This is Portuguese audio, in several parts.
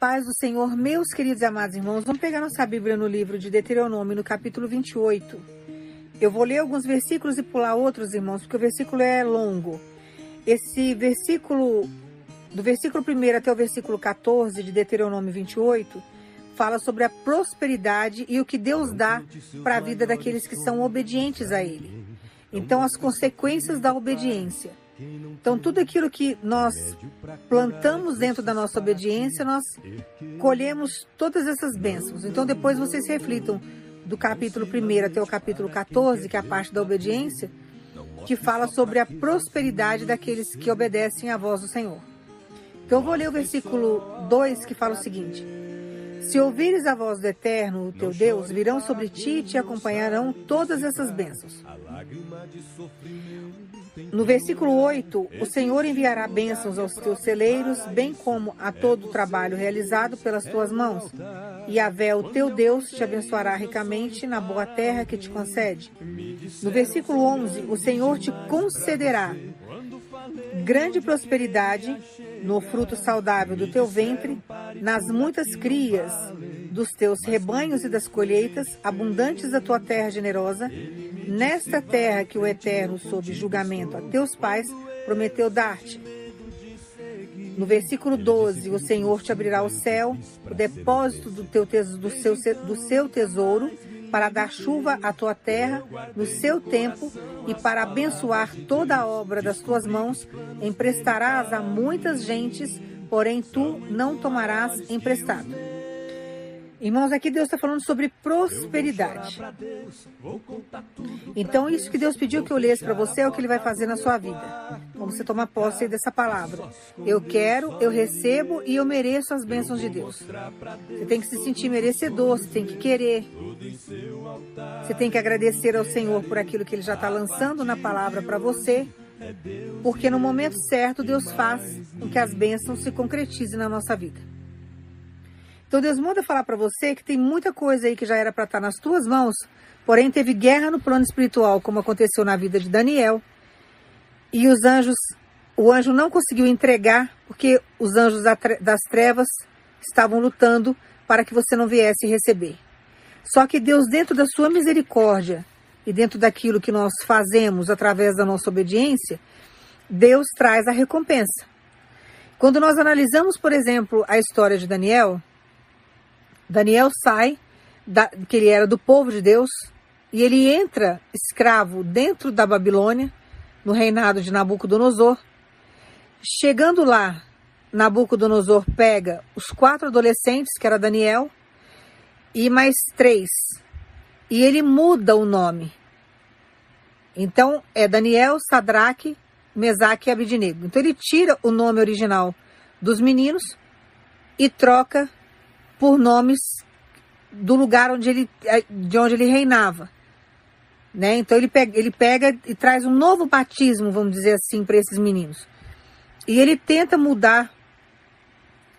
paz do Senhor, meus queridos e amados irmãos. Vamos pegar nossa Bíblia no livro de Deuteronômio, no capítulo 28. Eu vou ler alguns versículos e pular outros, irmãos, porque o versículo é longo. Esse versículo, do versículo 1 até o versículo 14 de Deuteronômio 28, fala sobre a prosperidade e o que Deus dá para a vida daqueles que são obedientes a Ele. Então, as consequências da obediência. Então, tudo aquilo que nós plantamos dentro da nossa obediência, nós colhemos todas essas bênçãos. Então, depois vocês reflitam do capítulo 1 até o capítulo 14, que é a parte da obediência, que fala sobre a prosperidade daqueles que obedecem à voz do Senhor. Então, eu vou ler o versículo 2 que fala o seguinte: Se ouvires a voz do Eterno, o teu Deus, virão sobre ti e te acompanharão todas essas bênçãos. No versículo 8, o Senhor enviará bênçãos aos teus celeiros, bem como a todo o trabalho realizado pelas tuas mãos. E a Vé, o teu Deus, te abençoará ricamente na boa terra que te concede. No versículo 11, o Senhor te concederá grande prosperidade no fruto saudável do teu ventre, nas muitas crias dos teus rebanhos e das colheitas, abundantes da tua terra generosa, nesta terra que o Eterno, sob julgamento a teus pais, prometeu dar-te. No versículo 12, o Senhor te abrirá o céu, o depósito do, teu do, seu, do seu tesouro, para dar chuva à tua terra no seu tempo e para abençoar toda a obra das tuas mãos, emprestarás a muitas gentes, porém tu não tomarás emprestado. Irmãos, aqui Deus está falando sobre prosperidade. Então, isso que Deus pediu que eu lesse para você é o que Ele vai fazer na sua vida. Vamos você tomar posse dessa palavra. Eu quero, eu recebo e eu mereço as bênçãos de Deus. Você tem que se sentir merecedor, você tem que querer. Você tem que agradecer ao Senhor por aquilo que Ele já está lançando na palavra para você. Porque no momento certo, Deus faz com que as bênçãos se concretizem na nossa vida. Então Deus manda falar para você que tem muita coisa aí que já era para estar tá nas tuas mãos, porém teve guerra no plano espiritual, como aconteceu na vida de Daniel. E os anjos, o anjo não conseguiu entregar, porque os anjos das trevas estavam lutando para que você não viesse receber. Só que Deus, dentro da sua misericórdia e dentro daquilo que nós fazemos através da nossa obediência, Deus traz a recompensa. Quando nós analisamos, por exemplo, a história de Daniel, Daniel sai, da, que ele era do povo de Deus, e ele entra escravo dentro da Babilônia, no reinado de Nabucodonosor. Chegando lá, Nabucodonosor pega os quatro adolescentes, que era Daniel, e mais três, e ele muda o nome. Então é Daniel, Sadraque, Mesaque e Abidinego. Então ele tira o nome original dos meninos e troca por nomes do lugar onde ele, eh, de onde ele reinava. Né? Então ele pega, ele pega e traz um novo batismo, vamos dizer assim, para esses meninos. E ele tenta mudar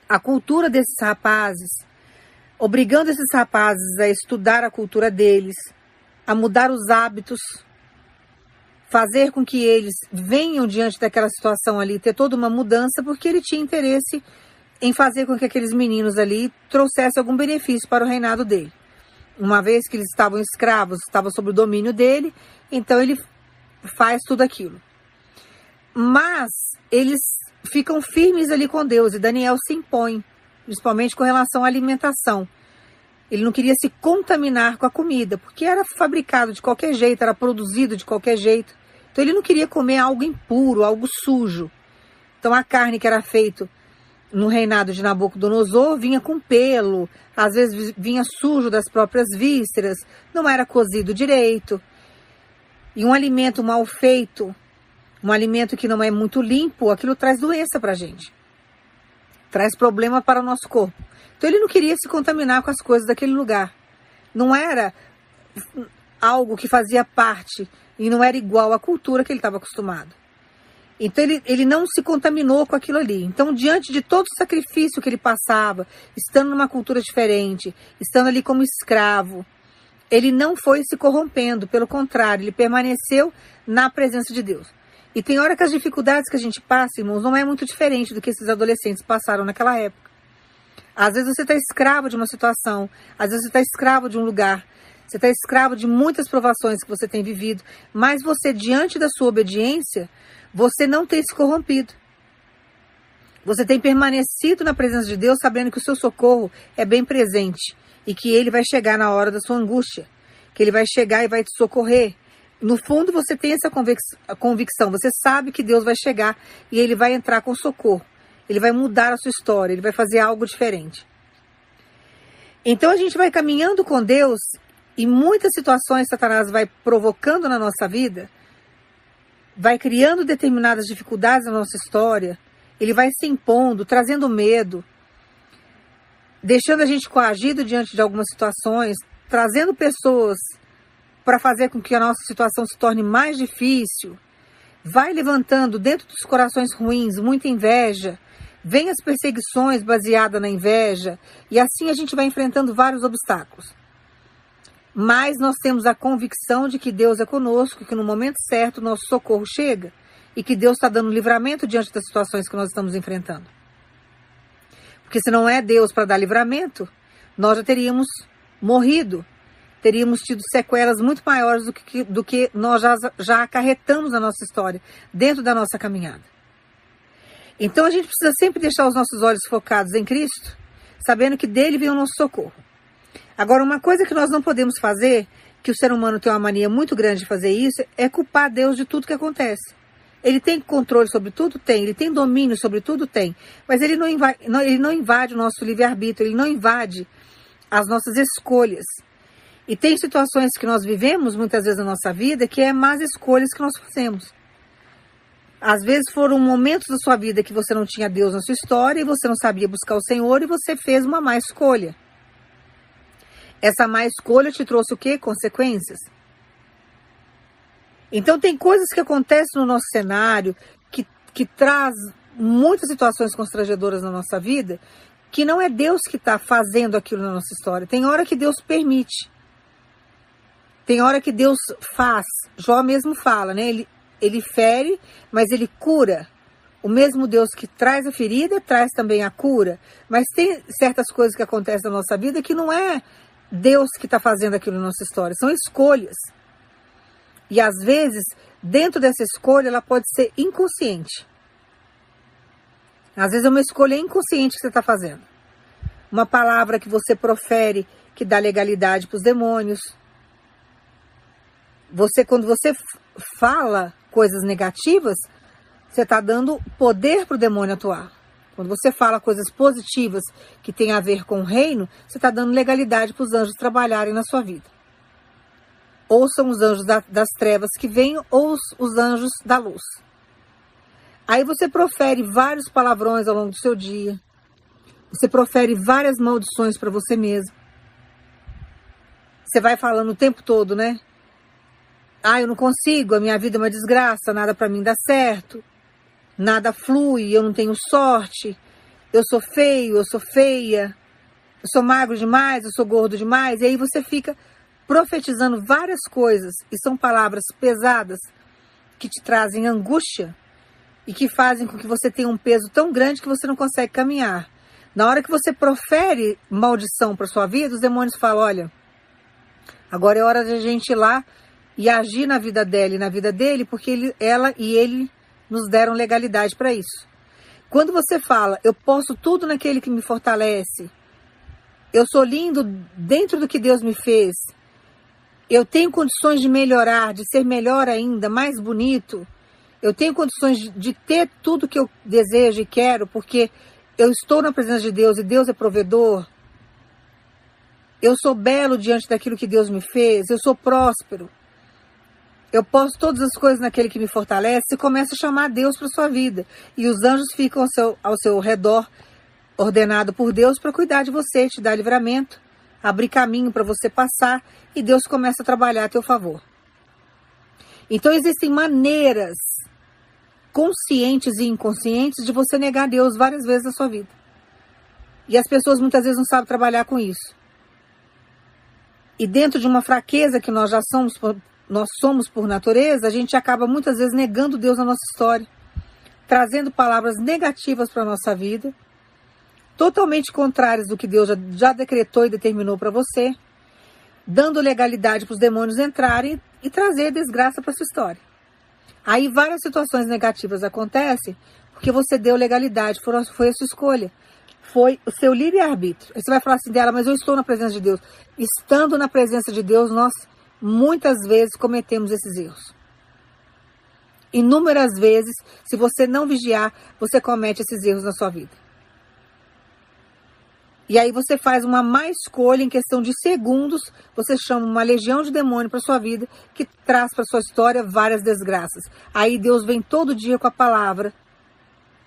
a cultura desses rapazes, obrigando esses rapazes a estudar a cultura deles, a mudar os hábitos, fazer com que eles venham diante daquela situação ali, ter toda uma mudança, porque ele tinha interesse em fazer com que aqueles meninos ali trouxessem algum benefício para o reinado dele. Uma vez que eles estavam escravos, estavam sob o domínio dele, então ele faz tudo aquilo. Mas eles ficam firmes ali com Deus e Daniel se impõe, principalmente com relação à alimentação. Ele não queria se contaminar com a comida, porque era fabricado de qualquer jeito, era produzido de qualquer jeito. Então ele não queria comer algo impuro, algo sujo. Então a carne que era feita no reinado de Nabucodonosor vinha com pelo, às vezes vinha sujo das próprias vísceras, não era cozido direito. E um alimento mal feito, um alimento que não é muito limpo, aquilo traz doença para a gente. Traz problema para o nosso corpo. Então ele não queria se contaminar com as coisas daquele lugar. Não era algo que fazia parte e não era igual à cultura que ele estava acostumado. Então ele, ele não se contaminou com aquilo ali. Então, diante de todo o sacrifício que ele passava, estando numa cultura diferente, estando ali como escravo, ele não foi se corrompendo, pelo contrário, ele permaneceu na presença de Deus. E tem hora que as dificuldades que a gente passa, irmãos, não é muito diferente do que esses adolescentes passaram naquela época. Às vezes você está escravo de uma situação, às vezes você está escravo de um lugar, você está escravo de muitas provações que você tem vivido, mas você, diante da sua obediência, você não tem se corrompido. Você tem permanecido na presença de Deus, sabendo que o seu socorro é bem presente e que ele vai chegar na hora da sua angústia, que ele vai chegar e vai te socorrer. No fundo, você tem essa convicção, você sabe que Deus vai chegar e ele vai entrar com socorro. Ele vai mudar a sua história, ele vai fazer algo diferente. Então a gente vai caminhando com Deus e muitas situações Satanás vai provocando na nossa vida, vai criando determinadas dificuldades na nossa história, ele vai se impondo, trazendo medo, deixando a gente coagido diante de algumas situações, trazendo pessoas para fazer com que a nossa situação se torne mais difícil, vai levantando dentro dos corações ruins muita inveja, vem as perseguições baseadas na inveja, e assim a gente vai enfrentando vários obstáculos. Mas nós temos a convicção de que Deus é conosco, que no momento certo nosso socorro chega e que Deus está dando livramento diante das situações que nós estamos enfrentando. Porque se não é Deus para dar livramento, nós já teríamos morrido, teríamos tido sequelas muito maiores do que, do que nós já, já acarretamos na nossa história, dentro da nossa caminhada. Então a gente precisa sempre deixar os nossos olhos focados em Cristo, sabendo que dele vem o nosso socorro. Agora, uma coisa que nós não podemos fazer, que o ser humano tem uma mania muito grande de fazer isso, é culpar Deus de tudo que acontece. Ele tem controle sobre tudo? Tem. Ele tem domínio sobre tudo? Tem. Mas ele não invade, não, ele não invade o nosso livre-arbítrio, ele não invade as nossas escolhas. E tem situações que nós vivemos muitas vezes na nossa vida que é más escolhas que nós fazemos. Às vezes foram momentos da sua vida que você não tinha Deus na sua história e você não sabia buscar o Senhor e você fez uma má escolha. Essa má escolha te trouxe o quê? Consequências. Então tem coisas que acontecem no nosso cenário que, que traz muitas situações constrangedoras na nossa vida, que não é Deus que está fazendo aquilo na nossa história. Tem hora que Deus permite. Tem hora que Deus faz. Jó mesmo fala, né? Ele, ele fere, mas ele cura. O mesmo Deus que traz a ferida, traz também a cura. Mas tem certas coisas que acontecem na nossa vida que não é Deus que está fazendo aquilo na nossa história. São escolhas. E às vezes, dentro dessa escolha, ela pode ser inconsciente. Às vezes é uma escolha inconsciente que você está fazendo. Uma palavra que você profere que dá legalidade para os demônios. Você, quando você fala coisas negativas, você está dando poder para o demônio atuar. Quando você fala coisas positivas que têm a ver com o reino, você está dando legalidade para os anjos trabalharem na sua vida ou são os anjos da, das trevas que vêm, ou os, os anjos da luz. Aí você profere vários palavrões ao longo do seu dia. Você profere várias maldições para você mesmo. Você vai falando o tempo todo, né? Ah, eu não consigo, a minha vida é uma desgraça, nada para mim dá certo. Nada flui, eu não tenho sorte. Eu sou feio, eu sou feia. Eu sou magro demais, eu sou gordo demais. E aí você fica profetizando várias coisas, e são palavras pesadas que te trazem angústia e que fazem com que você tenha um peso tão grande que você não consegue caminhar. Na hora que você profere maldição para sua vida, os demônios falam: olha, agora é hora de a gente ir lá e agir na vida dela e na vida dele, porque ele, ela e ele nos deram legalidade para isso. Quando você fala, eu posso tudo naquele que me fortalece, eu sou lindo dentro do que Deus me fez, eu tenho condições de melhorar, de ser melhor ainda, mais bonito. Eu tenho condições de, ter tudo que eu desejo e quero, porque eu estou na presença de Deus e Deus é provedor. Eu sou belo diante daquilo que Deus me fez, eu sou próspero. Eu posso todas as coisas naquele que me fortalece e começa a chamar Deus para sua vida. E os anjos ficam ao seu, ao seu redor, ordenado por Deus para cuidar de você, te dar livramento abrir caminho para você passar e Deus começa a trabalhar a teu favor. Então existem maneiras conscientes e inconscientes de você negar Deus várias vezes na sua vida. E as pessoas muitas vezes não sabem trabalhar com isso. E dentro de uma fraqueza que nós já somos, nós somos por natureza, a gente acaba muitas vezes negando Deus na nossa história, trazendo palavras negativas para a nossa vida totalmente contrárias do que Deus já, já decretou e determinou para você, dando legalidade para os demônios entrarem e trazer desgraça para sua história. Aí várias situações negativas acontecem porque você deu legalidade, foi a sua escolha. Foi o seu livre-arbítrio. Aí você vai falar assim dela, mas eu estou na presença de Deus. Estando na presença de Deus, nós muitas vezes cometemos esses erros. Inúmeras vezes, se você não vigiar, você comete esses erros na sua vida. E aí você faz uma má escolha em questão de segundos, você chama uma legião de demônio para sua vida que traz para sua história várias desgraças. Aí Deus vem todo dia com a palavra,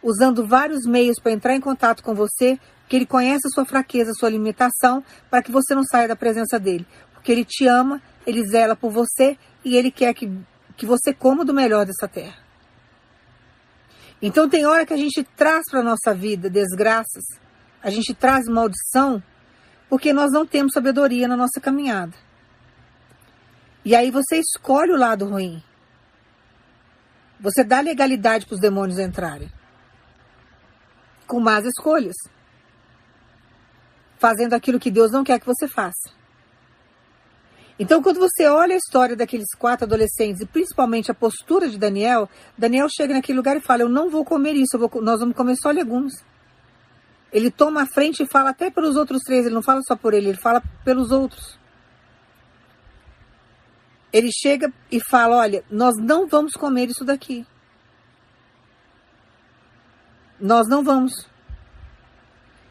usando vários meios para entrar em contato com você, porque ele conhece a sua fraqueza, a sua limitação, para que você não saia da presença dele. Porque ele te ama, ele zela por você e ele quer que que você coma do melhor dessa terra. Então tem hora que a gente traz para a nossa vida desgraças, a gente traz maldição, porque nós não temos sabedoria na nossa caminhada. E aí você escolhe o lado ruim. Você dá legalidade para os demônios entrarem. Com más escolhas. Fazendo aquilo que Deus não quer que você faça. Então, quando você olha a história daqueles quatro adolescentes e principalmente a postura de Daniel, Daniel chega naquele lugar e fala: Eu não vou comer isso, vou, nós vamos comer só legumes. Ele toma a frente e fala até pelos outros três, ele não fala só por ele, ele fala pelos outros. Ele chega e fala: Olha, nós não vamos comer isso daqui. Nós não vamos.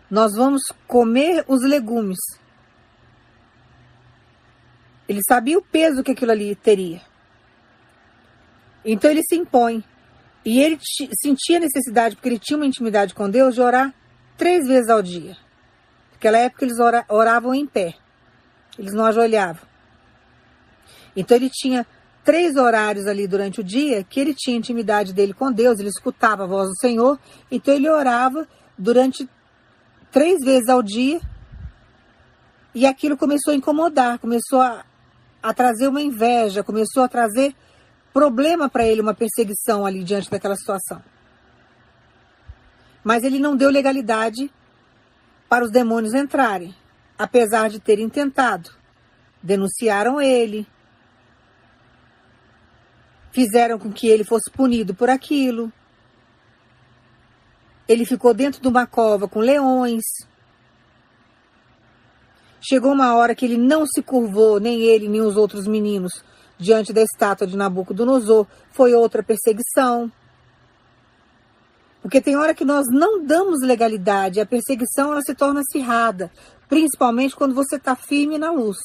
Nós vamos comer os legumes. Ele sabia o peso que aquilo ali teria. Então ele se impõe. E ele sentia necessidade, porque ele tinha uma intimidade com Deus, de orar três vezes ao dia. Naquela época eles oravam em pé. Eles não ajoelhavam. Então ele tinha três horários ali durante o dia que ele tinha intimidade dele com Deus, ele escutava a voz do Senhor. Então ele orava durante três vezes ao dia. E aquilo começou a incomodar, começou a, a trazer uma inveja, começou a trazer problema para ele, uma perseguição ali diante daquela situação. Mas ele não deu legalidade para os demônios entrarem, apesar de terem tentado. Denunciaram ele, fizeram com que ele fosse punido por aquilo. Ele ficou dentro de uma cova com leões. Chegou uma hora que ele não se curvou, nem ele, nem os outros meninos, diante da estátua de Nabucodonosor. Foi outra perseguição. Porque tem hora que nós não damos legalidade, a perseguição ela se torna acirrada, principalmente quando você está firme na luz.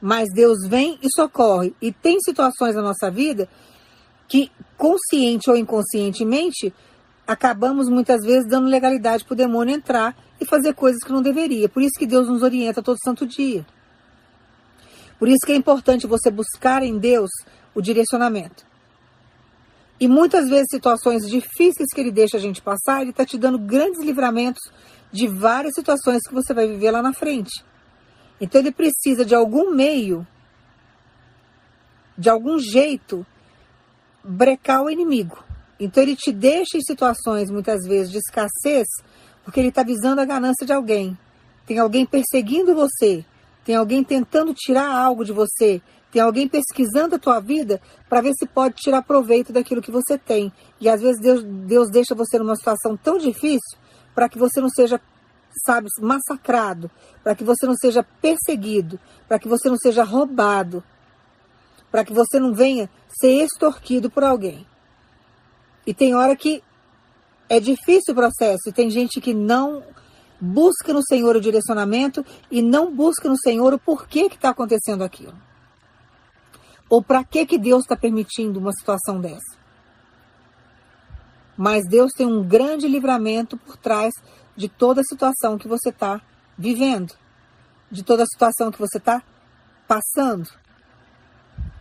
Mas Deus vem e socorre. E tem situações na nossa vida que, consciente ou inconscientemente, acabamos muitas vezes dando legalidade para o demônio entrar e fazer coisas que não deveria. Por isso que Deus nos orienta todo santo dia. Por isso que é importante você buscar em Deus o direcionamento. E muitas vezes situações difíceis que ele deixa a gente passar, ele está te dando grandes livramentos de várias situações que você vai viver lá na frente. Então ele precisa de algum meio, de algum jeito, brecar o inimigo. Então ele te deixa em situações muitas vezes de escassez, porque ele está visando a ganância de alguém. Tem alguém perseguindo você, tem alguém tentando tirar algo de você, tem alguém pesquisando a tua vida para ver se pode tirar proveito daquilo que você tem. E às vezes Deus, Deus deixa você numa situação tão difícil para que você não seja, sabe, massacrado, para que você não seja perseguido, para que você não seja roubado, para que você não venha ser extorquido por alguém. E tem hora que é difícil o processo e tem gente que não busca no Senhor o direcionamento e não busca no Senhor o porquê que está acontecendo aquilo. Ou para que, que Deus está permitindo uma situação dessa. Mas Deus tem um grande livramento por trás de toda a situação que você está vivendo, de toda a situação que você está passando.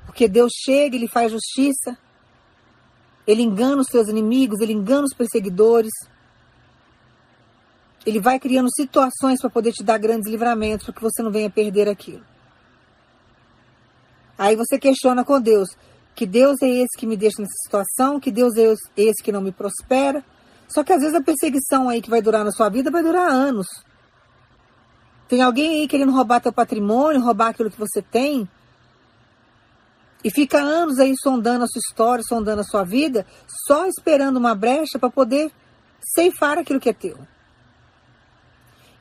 Porque Deus chega, Ele faz justiça, ele engana os seus inimigos, ele engana os perseguidores. Ele vai criando situações para poder te dar grandes livramentos, para que você não venha perder aquilo. Aí você questiona com Deus: que Deus é esse que me deixa nessa situação? Que Deus é esse que não me prospera? Só que às vezes a perseguição aí que vai durar na sua vida vai durar anos. Tem alguém aí querendo roubar teu patrimônio, roubar aquilo que você tem, e fica anos aí sondando a sua história, sondando a sua vida, só esperando uma brecha para poder ceifar aquilo que é teu.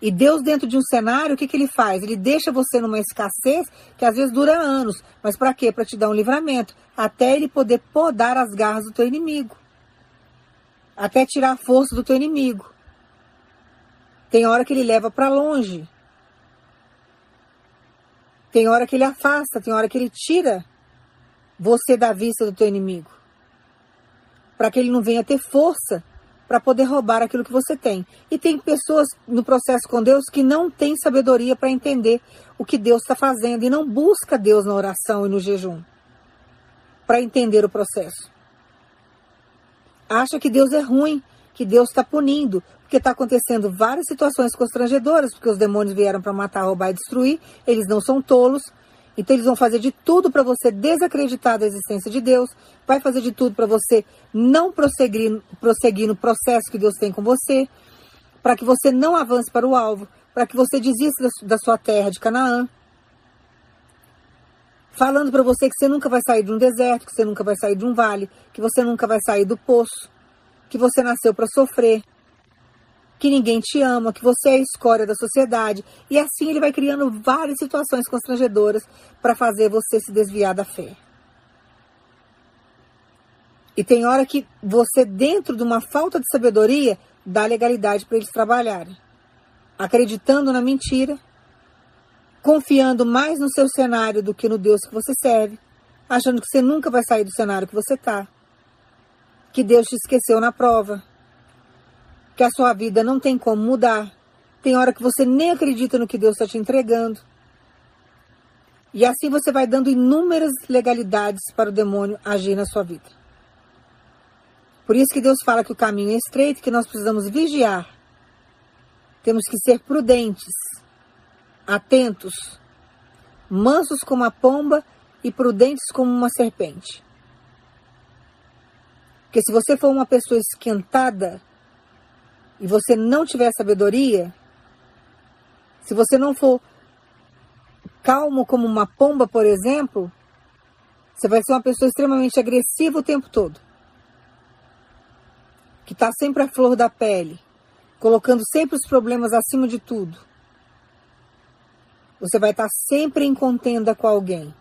E Deus, dentro de um cenário, o que, que ele faz? Ele deixa você numa escassez que às vezes dura anos. Mas para quê? Para te dar um livramento. Até ele poder podar as garras do teu inimigo. Até tirar a força do teu inimigo. Tem hora que ele leva para longe. Tem hora que ele afasta, tem hora que ele tira você da vista do teu inimigo. Para que ele não venha ter força para poder roubar aquilo que você tem. E tem pessoas no processo com Deus que não têm sabedoria para entender o que Deus está fazendo e não busca Deus na oração e no jejum para entender o processo. Acha que Deus é ruim, que Deus está punindo, porque está acontecendo várias situações constrangedoras, porque os demônios vieram para matar, roubar e destruir, eles não são tolos, então eles vão fazer de tudo para você desacreditar da existência de Deus, vai fazer de tudo para você não prosseguir, prosseguir no processo que Deus tem com você, para que você não avance para o alvo, para que você desista da sua terra de Canaã. Falando para você que você nunca vai sair de um deserto, que você nunca vai sair de um vale, que você nunca vai sair do poço, que você nasceu para sofrer, que ninguém te ama, que você é a escória da sociedade. E assim ele vai criando várias situações constrangedoras para fazer você se desviar da fé. E tem hora que você, dentro de uma falta de sabedoria, dá legalidade para eles trabalharem. Acreditando na mentira, confiando mais no seu cenário do que no Deus que você serve, achando que você nunca vai sair do cenário que você está, que Deus te esqueceu na prova, que a sua vida não tem como mudar. Tem hora que você nem acredita no que Deus está te entregando. E assim você vai dando inúmeras legalidades para o demônio agir na sua vida. Por isso que Deus fala que o caminho é estreito, que nós precisamos vigiar. Temos que ser prudentes, atentos, mansos como a pomba e prudentes como uma serpente. Porque se você for uma pessoa esquentada, e você não tiver sabedoria, se você não for calmo como uma pomba, por exemplo, você vai ser uma pessoa extremamente agressiva o tempo todo. Que está sempre à flor da pele, colocando sempre os problemas acima de tudo. Você vai estar tá sempre em contenda com alguém.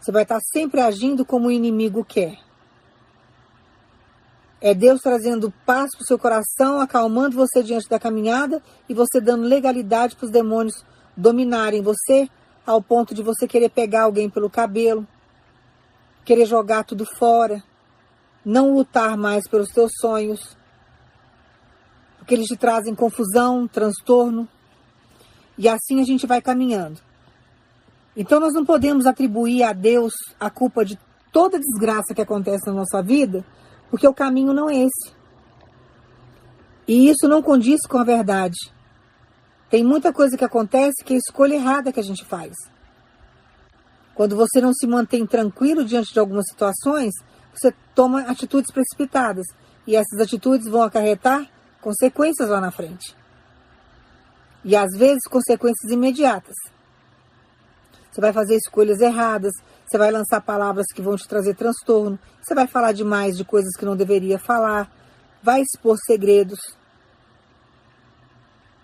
Você vai estar tá sempre agindo como o inimigo quer. É Deus trazendo paz para o seu coração, acalmando você diante da caminhada e você dando legalidade para os demônios dominarem você ao ponto de você querer pegar alguém pelo cabelo, querer jogar tudo fora, não lutar mais pelos seus sonhos, porque eles te trazem confusão, transtorno, e assim a gente vai caminhando. Então nós não podemos atribuir a Deus a culpa de toda desgraça que acontece na nossa vida, porque o caminho não é esse. E isso não condiz com a verdade. Tem muita coisa que acontece que é a escolha errada que a gente faz. Quando você não se mantém tranquilo diante de algumas situações, você toma atitudes precipitadas. E essas atitudes vão acarretar consequências lá na frente. E às vezes consequências imediatas. Você vai fazer escolhas erradas, você vai lançar palavras que vão te trazer transtorno, você vai falar demais de coisas que não deveria falar, vai expor segredos,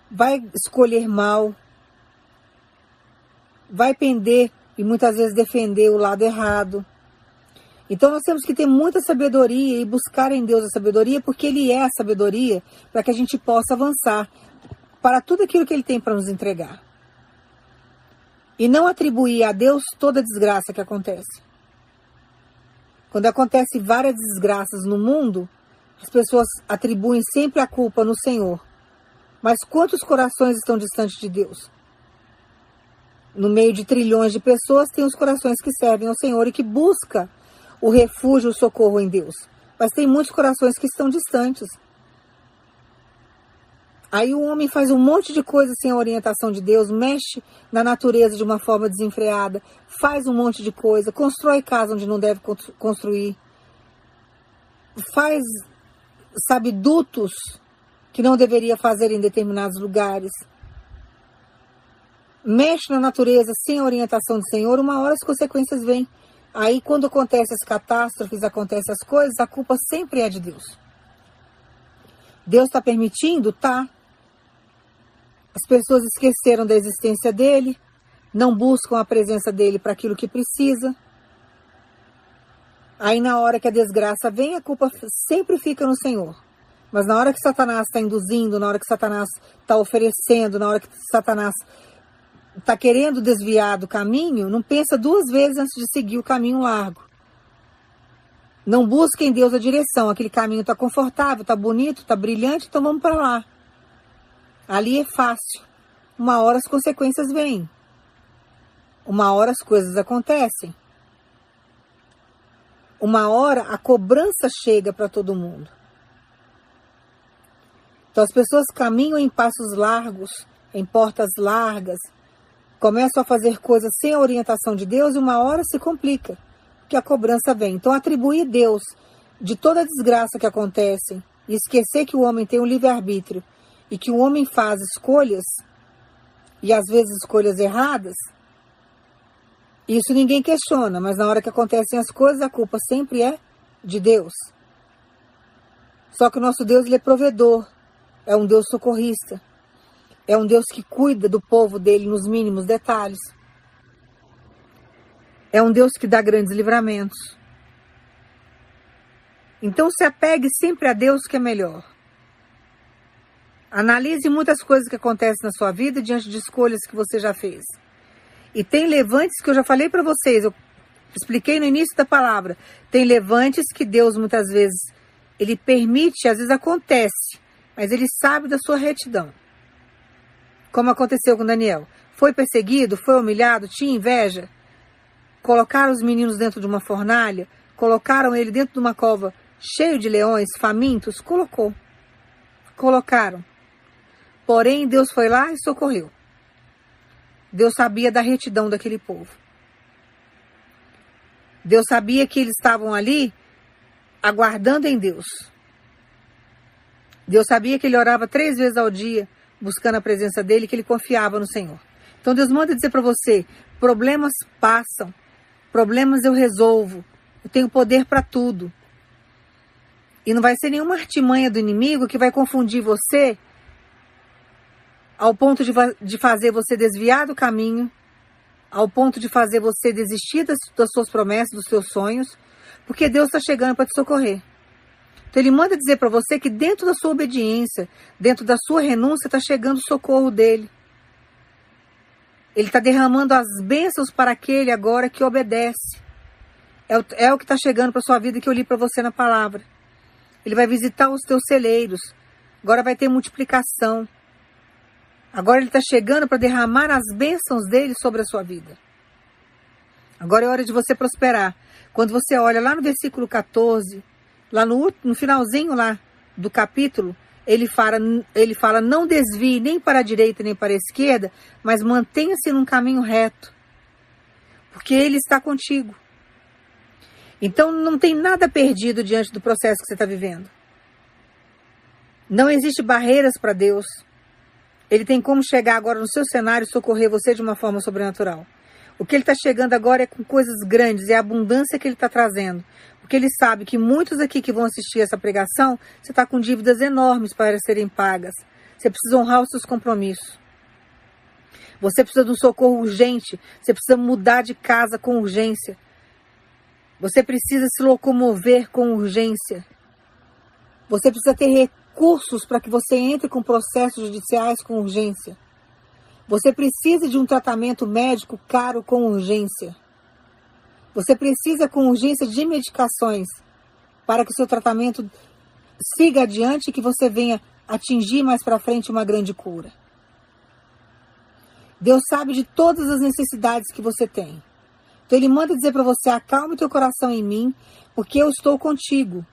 vai escolher mal, vai pender e muitas vezes defender o lado errado. Então nós temos que ter muita sabedoria e buscar em Deus a sabedoria, porque Ele é a sabedoria para que a gente possa avançar para tudo aquilo que Ele tem para nos entregar e não atribuir a Deus toda a desgraça que acontece. Quando acontece várias desgraças no mundo, as pessoas atribuem sempre a culpa no Senhor. Mas quantos corações estão distantes de Deus? No meio de trilhões de pessoas, tem os corações que servem ao Senhor e que busca o refúgio, o socorro em Deus. Mas tem muitos corações que estão distantes. Aí o homem faz um monte de coisa sem a orientação de Deus, mexe na natureza de uma forma desenfreada, faz um monte de coisa, constrói casa onde não deve construir, faz sabe, dutos que não deveria fazer em determinados lugares. Mexe na natureza sem a orientação do Senhor, uma hora as consequências vêm. Aí, quando acontecem as catástrofes, acontecem as coisas, a culpa sempre é de Deus. Deus está permitindo? Tá. As pessoas esqueceram da existência dele, não buscam a presença dele para aquilo que precisa. Aí, na hora que a desgraça vem, a culpa sempre fica no Senhor. Mas na hora que Satanás está induzindo, na hora que Satanás está oferecendo, na hora que Satanás está querendo desviar do caminho, não pensa duas vezes antes de seguir o caminho largo. Não busca em Deus a direção. Aquele caminho está confortável, está bonito, está brilhante, então vamos para lá. Ali é fácil. Uma hora as consequências vêm. Uma hora as coisas acontecem. Uma hora a cobrança chega para todo mundo. Então as pessoas caminham em passos largos, em portas largas, começam a fazer coisas sem a orientação de Deus e uma hora se complica, que a cobrança vem. Então atribuir Deus de toda a desgraça que acontece e esquecer que o homem tem um livre-arbítrio e que o homem faz escolhas e às vezes escolhas erradas, isso ninguém questiona, mas na hora que acontecem as coisas, a culpa sempre é de Deus. Só que o nosso Deus ele é provedor, é um Deus socorrista, é um Deus que cuida do povo dele nos mínimos detalhes. É um Deus que dá grandes livramentos. Então se apegue sempre a Deus que é melhor. Analise muitas coisas que acontecem na sua vida diante de escolhas que você já fez. E tem levantes que eu já falei para vocês, eu expliquei no início da palavra. Tem levantes que Deus muitas vezes ele permite, às vezes acontece, mas ele sabe da sua retidão. Como aconteceu com Daniel. Foi perseguido, foi humilhado, tinha inveja. Colocaram os meninos dentro de uma fornalha, colocaram ele dentro de uma cova cheio de leões, famintos, colocou. Colocaram. Porém, Deus foi lá e socorreu. Deus sabia da retidão daquele povo. Deus sabia que eles estavam ali aguardando em Deus. Deus sabia que ele orava três vezes ao dia, buscando a presença dele, que ele confiava no Senhor. Então Deus manda dizer para você: problemas passam, problemas eu resolvo, eu tenho poder para tudo. E não vai ser nenhuma artimanha do inimigo que vai confundir você ao ponto de, de fazer você desviar do caminho, ao ponto de fazer você desistir das, das suas promessas, dos seus sonhos, porque Deus está chegando para te socorrer. Então ele manda dizer para você que dentro da sua obediência, dentro da sua renúncia, está chegando o socorro dele. Ele está derramando as bênçãos para aquele agora que obedece. É o, é o que está chegando para sua vida que eu li para você na palavra. Ele vai visitar os teus celeiros. Agora vai ter multiplicação. Agora ele está chegando para derramar as bênçãos dele sobre a sua vida. Agora é hora de você prosperar. Quando você olha lá no versículo 14, lá no, no finalzinho lá do capítulo, ele fala, ele fala: não desvie nem para a direita nem para a esquerda, mas mantenha-se num caminho reto, porque ele está contigo. Então não tem nada perdido diante do processo que você está vivendo. Não existe barreiras para Deus. Ele tem como chegar agora no seu cenário e socorrer você de uma forma sobrenatural. O que ele está chegando agora é com coisas grandes, é a abundância que ele está trazendo. Porque ele sabe que muitos aqui que vão assistir essa pregação, você está com dívidas enormes para serem pagas. Você precisa honrar os seus compromissos. Você precisa de um socorro urgente. Você precisa mudar de casa com urgência. Você precisa se locomover com urgência. Você precisa ter recursos para que você entre com processos judiciais com urgência. Você precisa de um tratamento médico caro com urgência. Você precisa com urgência de medicações para que o seu tratamento siga adiante e que você venha atingir mais para frente uma grande cura. Deus sabe de todas as necessidades que você tem. Então ele manda dizer para você: acalme teu coração em mim, porque eu estou contigo.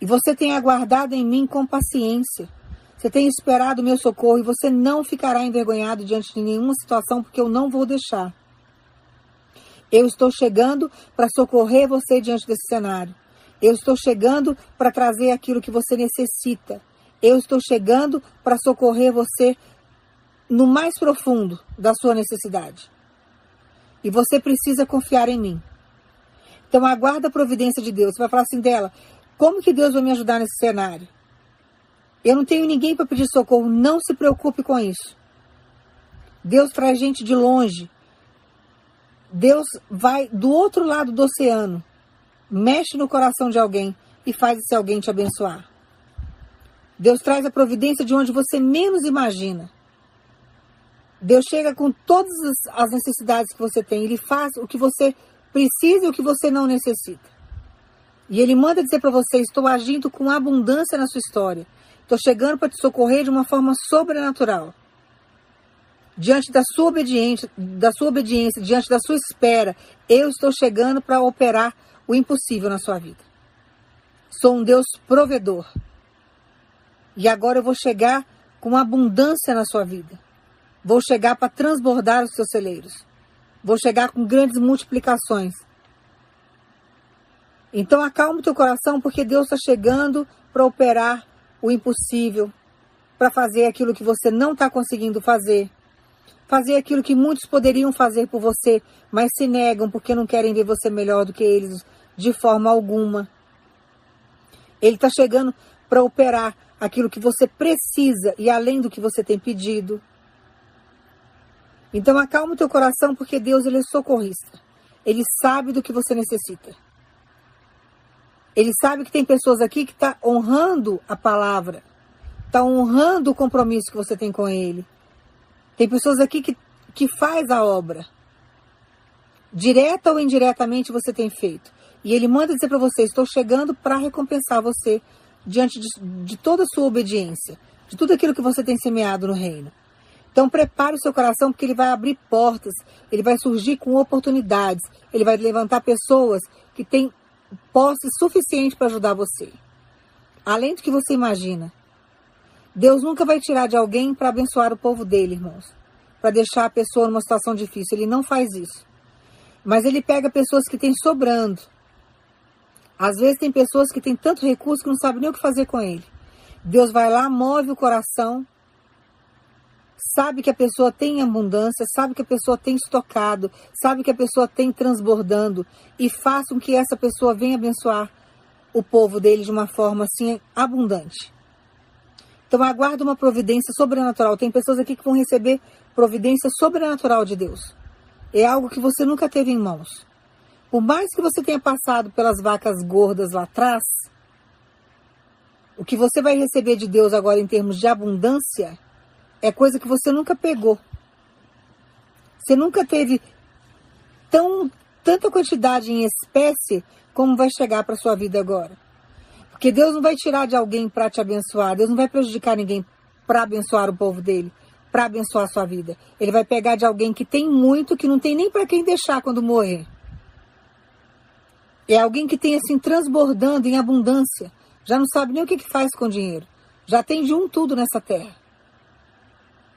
E você tem aguardado em mim com paciência. Você tem esperado o meu socorro e você não ficará envergonhado diante de nenhuma situação, porque eu não vou deixar. Eu estou chegando para socorrer você diante desse cenário. Eu estou chegando para trazer aquilo que você necessita. Eu estou chegando para socorrer você no mais profundo da sua necessidade. E você precisa confiar em mim. Então aguarda a providência de Deus. Você vai falar assim dela: como que Deus vai me ajudar nesse cenário? Eu não tenho ninguém para pedir socorro. Não se preocupe com isso. Deus traz gente de longe. Deus vai do outro lado do oceano, mexe no coração de alguém e faz esse alguém te abençoar. Deus traz a providência de onde você menos imagina. Deus chega com todas as necessidades que você tem. Ele faz o que você precisa e o que você não necessita. E ele manda dizer para você: estou agindo com abundância na sua história. Estou chegando para te socorrer de uma forma sobrenatural. Diante da sua obediência, da sua obediência, diante da sua espera, eu estou chegando para operar o impossível na sua vida. Sou um Deus provedor. E agora eu vou chegar com abundância na sua vida. Vou chegar para transbordar os seus celeiros. Vou chegar com grandes multiplicações. Então acalma o teu coração, porque Deus está chegando para operar o impossível, para fazer aquilo que você não está conseguindo fazer, fazer aquilo que muitos poderiam fazer por você, mas se negam porque não querem ver você melhor do que eles de forma alguma. Ele está chegando para operar aquilo que você precisa e além do que você tem pedido. Então acalma o teu coração porque Deus ele é socorrista. Ele sabe do que você necessita. Ele sabe que tem pessoas aqui que estão tá honrando a palavra, está honrando o compromisso que você tem com Ele. Tem pessoas aqui que, que faz a obra. Direta ou indiretamente você tem feito. E Ele manda dizer para você: estou chegando para recompensar você diante de, de toda a sua obediência, de tudo aquilo que você tem semeado no reino. Então prepare o seu coração porque ele vai abrir portas, ele vai surgir com oportunidades, ele vai levantar pessoas que têm posse suficiente para ajudar você. Além do que você imagina. Deus nunca vai tirar de alguém para abençoar o povo dele, irmãos. Para deixar a pessoa numa situação difícil. Ele não faz isso. Mas ele pega pessoas que têm sobrando. Às vezes tem pessoas que têm tanto recurso que não sabem nem o que fazer com ele. Deus vai lá, move o coração sabe que a pessoa tem abundância, sabe que a pessoa tem estocado, sabe que a pessoa tem transbordando e façam que essa pessoa venha abençoar o povo dele de uma forma assim abundante. Então aguarda uma providência sobrenatural. Tem pessoas aqui que vão receber providência sobrenatural de Deus. É algo que você nunca teve em mãos. Por mais que você tenha passado pelas vacas gordas lá atrás, o que você vai receber de Deus agora em termos de abundância é coisa que você nunca pegou. Você nunca teve tão, tanta quantidade em espécie como vai chegar para sua vida agora. Porque Deus não vai tirar de alguém para te abençoar, Deus não vai prejudicar ninguém para abençoar o povo dele, para abençoar a sua vida. Ele vai pegar de alguém que tem muito, que não tem nem para quem deixar quando morrer. É alguém que tem assim transbordando em abundância, já não sabe nem o que, que faz com o dinheiro. Já tem de um tudo nessa terra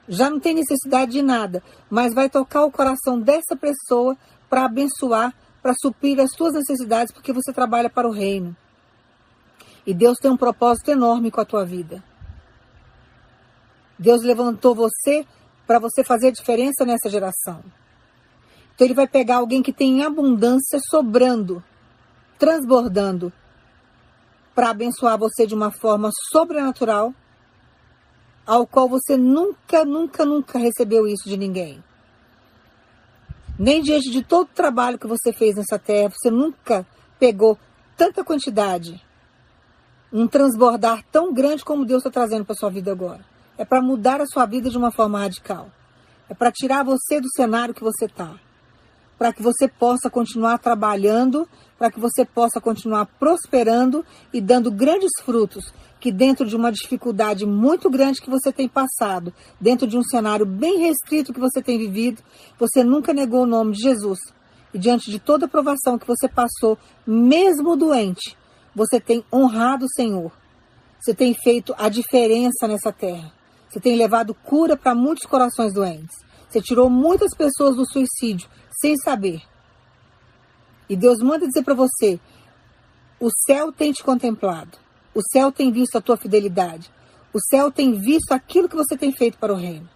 já não tem necessidade de nada, mas vai tocar o coração dessa pessoa para abençoar, para suprir as suas necessidades, porque você trabalha para o reino. E Deus tem um propósito enorme com a tua vida. Deus levantou você para você fazer diferença nessa geração. Então ele vai pegar alguém que tem abundância sobrando, transbordando, para abençoar você de uma forma sobrenatural ao qual você nunca, nunca, nunca recebeu isso de ninguém. Nem diante de todo o trabalho que você fez nessa terra, você nunca pegou tanta quantidade, um transbordar tão grande como Deus está trazendo para sua vida agora. É para mudar a sua vida de uma forma radical. É para tirar você do cenário que você está para que você possa continuar trabalhando, para que você possa continuar prosperando e dando grandes frutos, que dentro de uma dificuldade muito grande que você tem passado, dentro de um cenário bem restrito que você tem vivido, você nunca negou o nome de Jesus. E diante de toda a provação que você passou, mesmo doente, você tem honrado o Senhor. Você tem feito a diferença nessa terra. Você tem levado cura para muitos corações doentes. Você tirou muitas pessoas do suicídio sem saber. E Deus manda dizer para você: O céu tem te contemplado. O céu tem visto a tua fidelidade. O céu tem visto aquilo que você tem feito para o reino.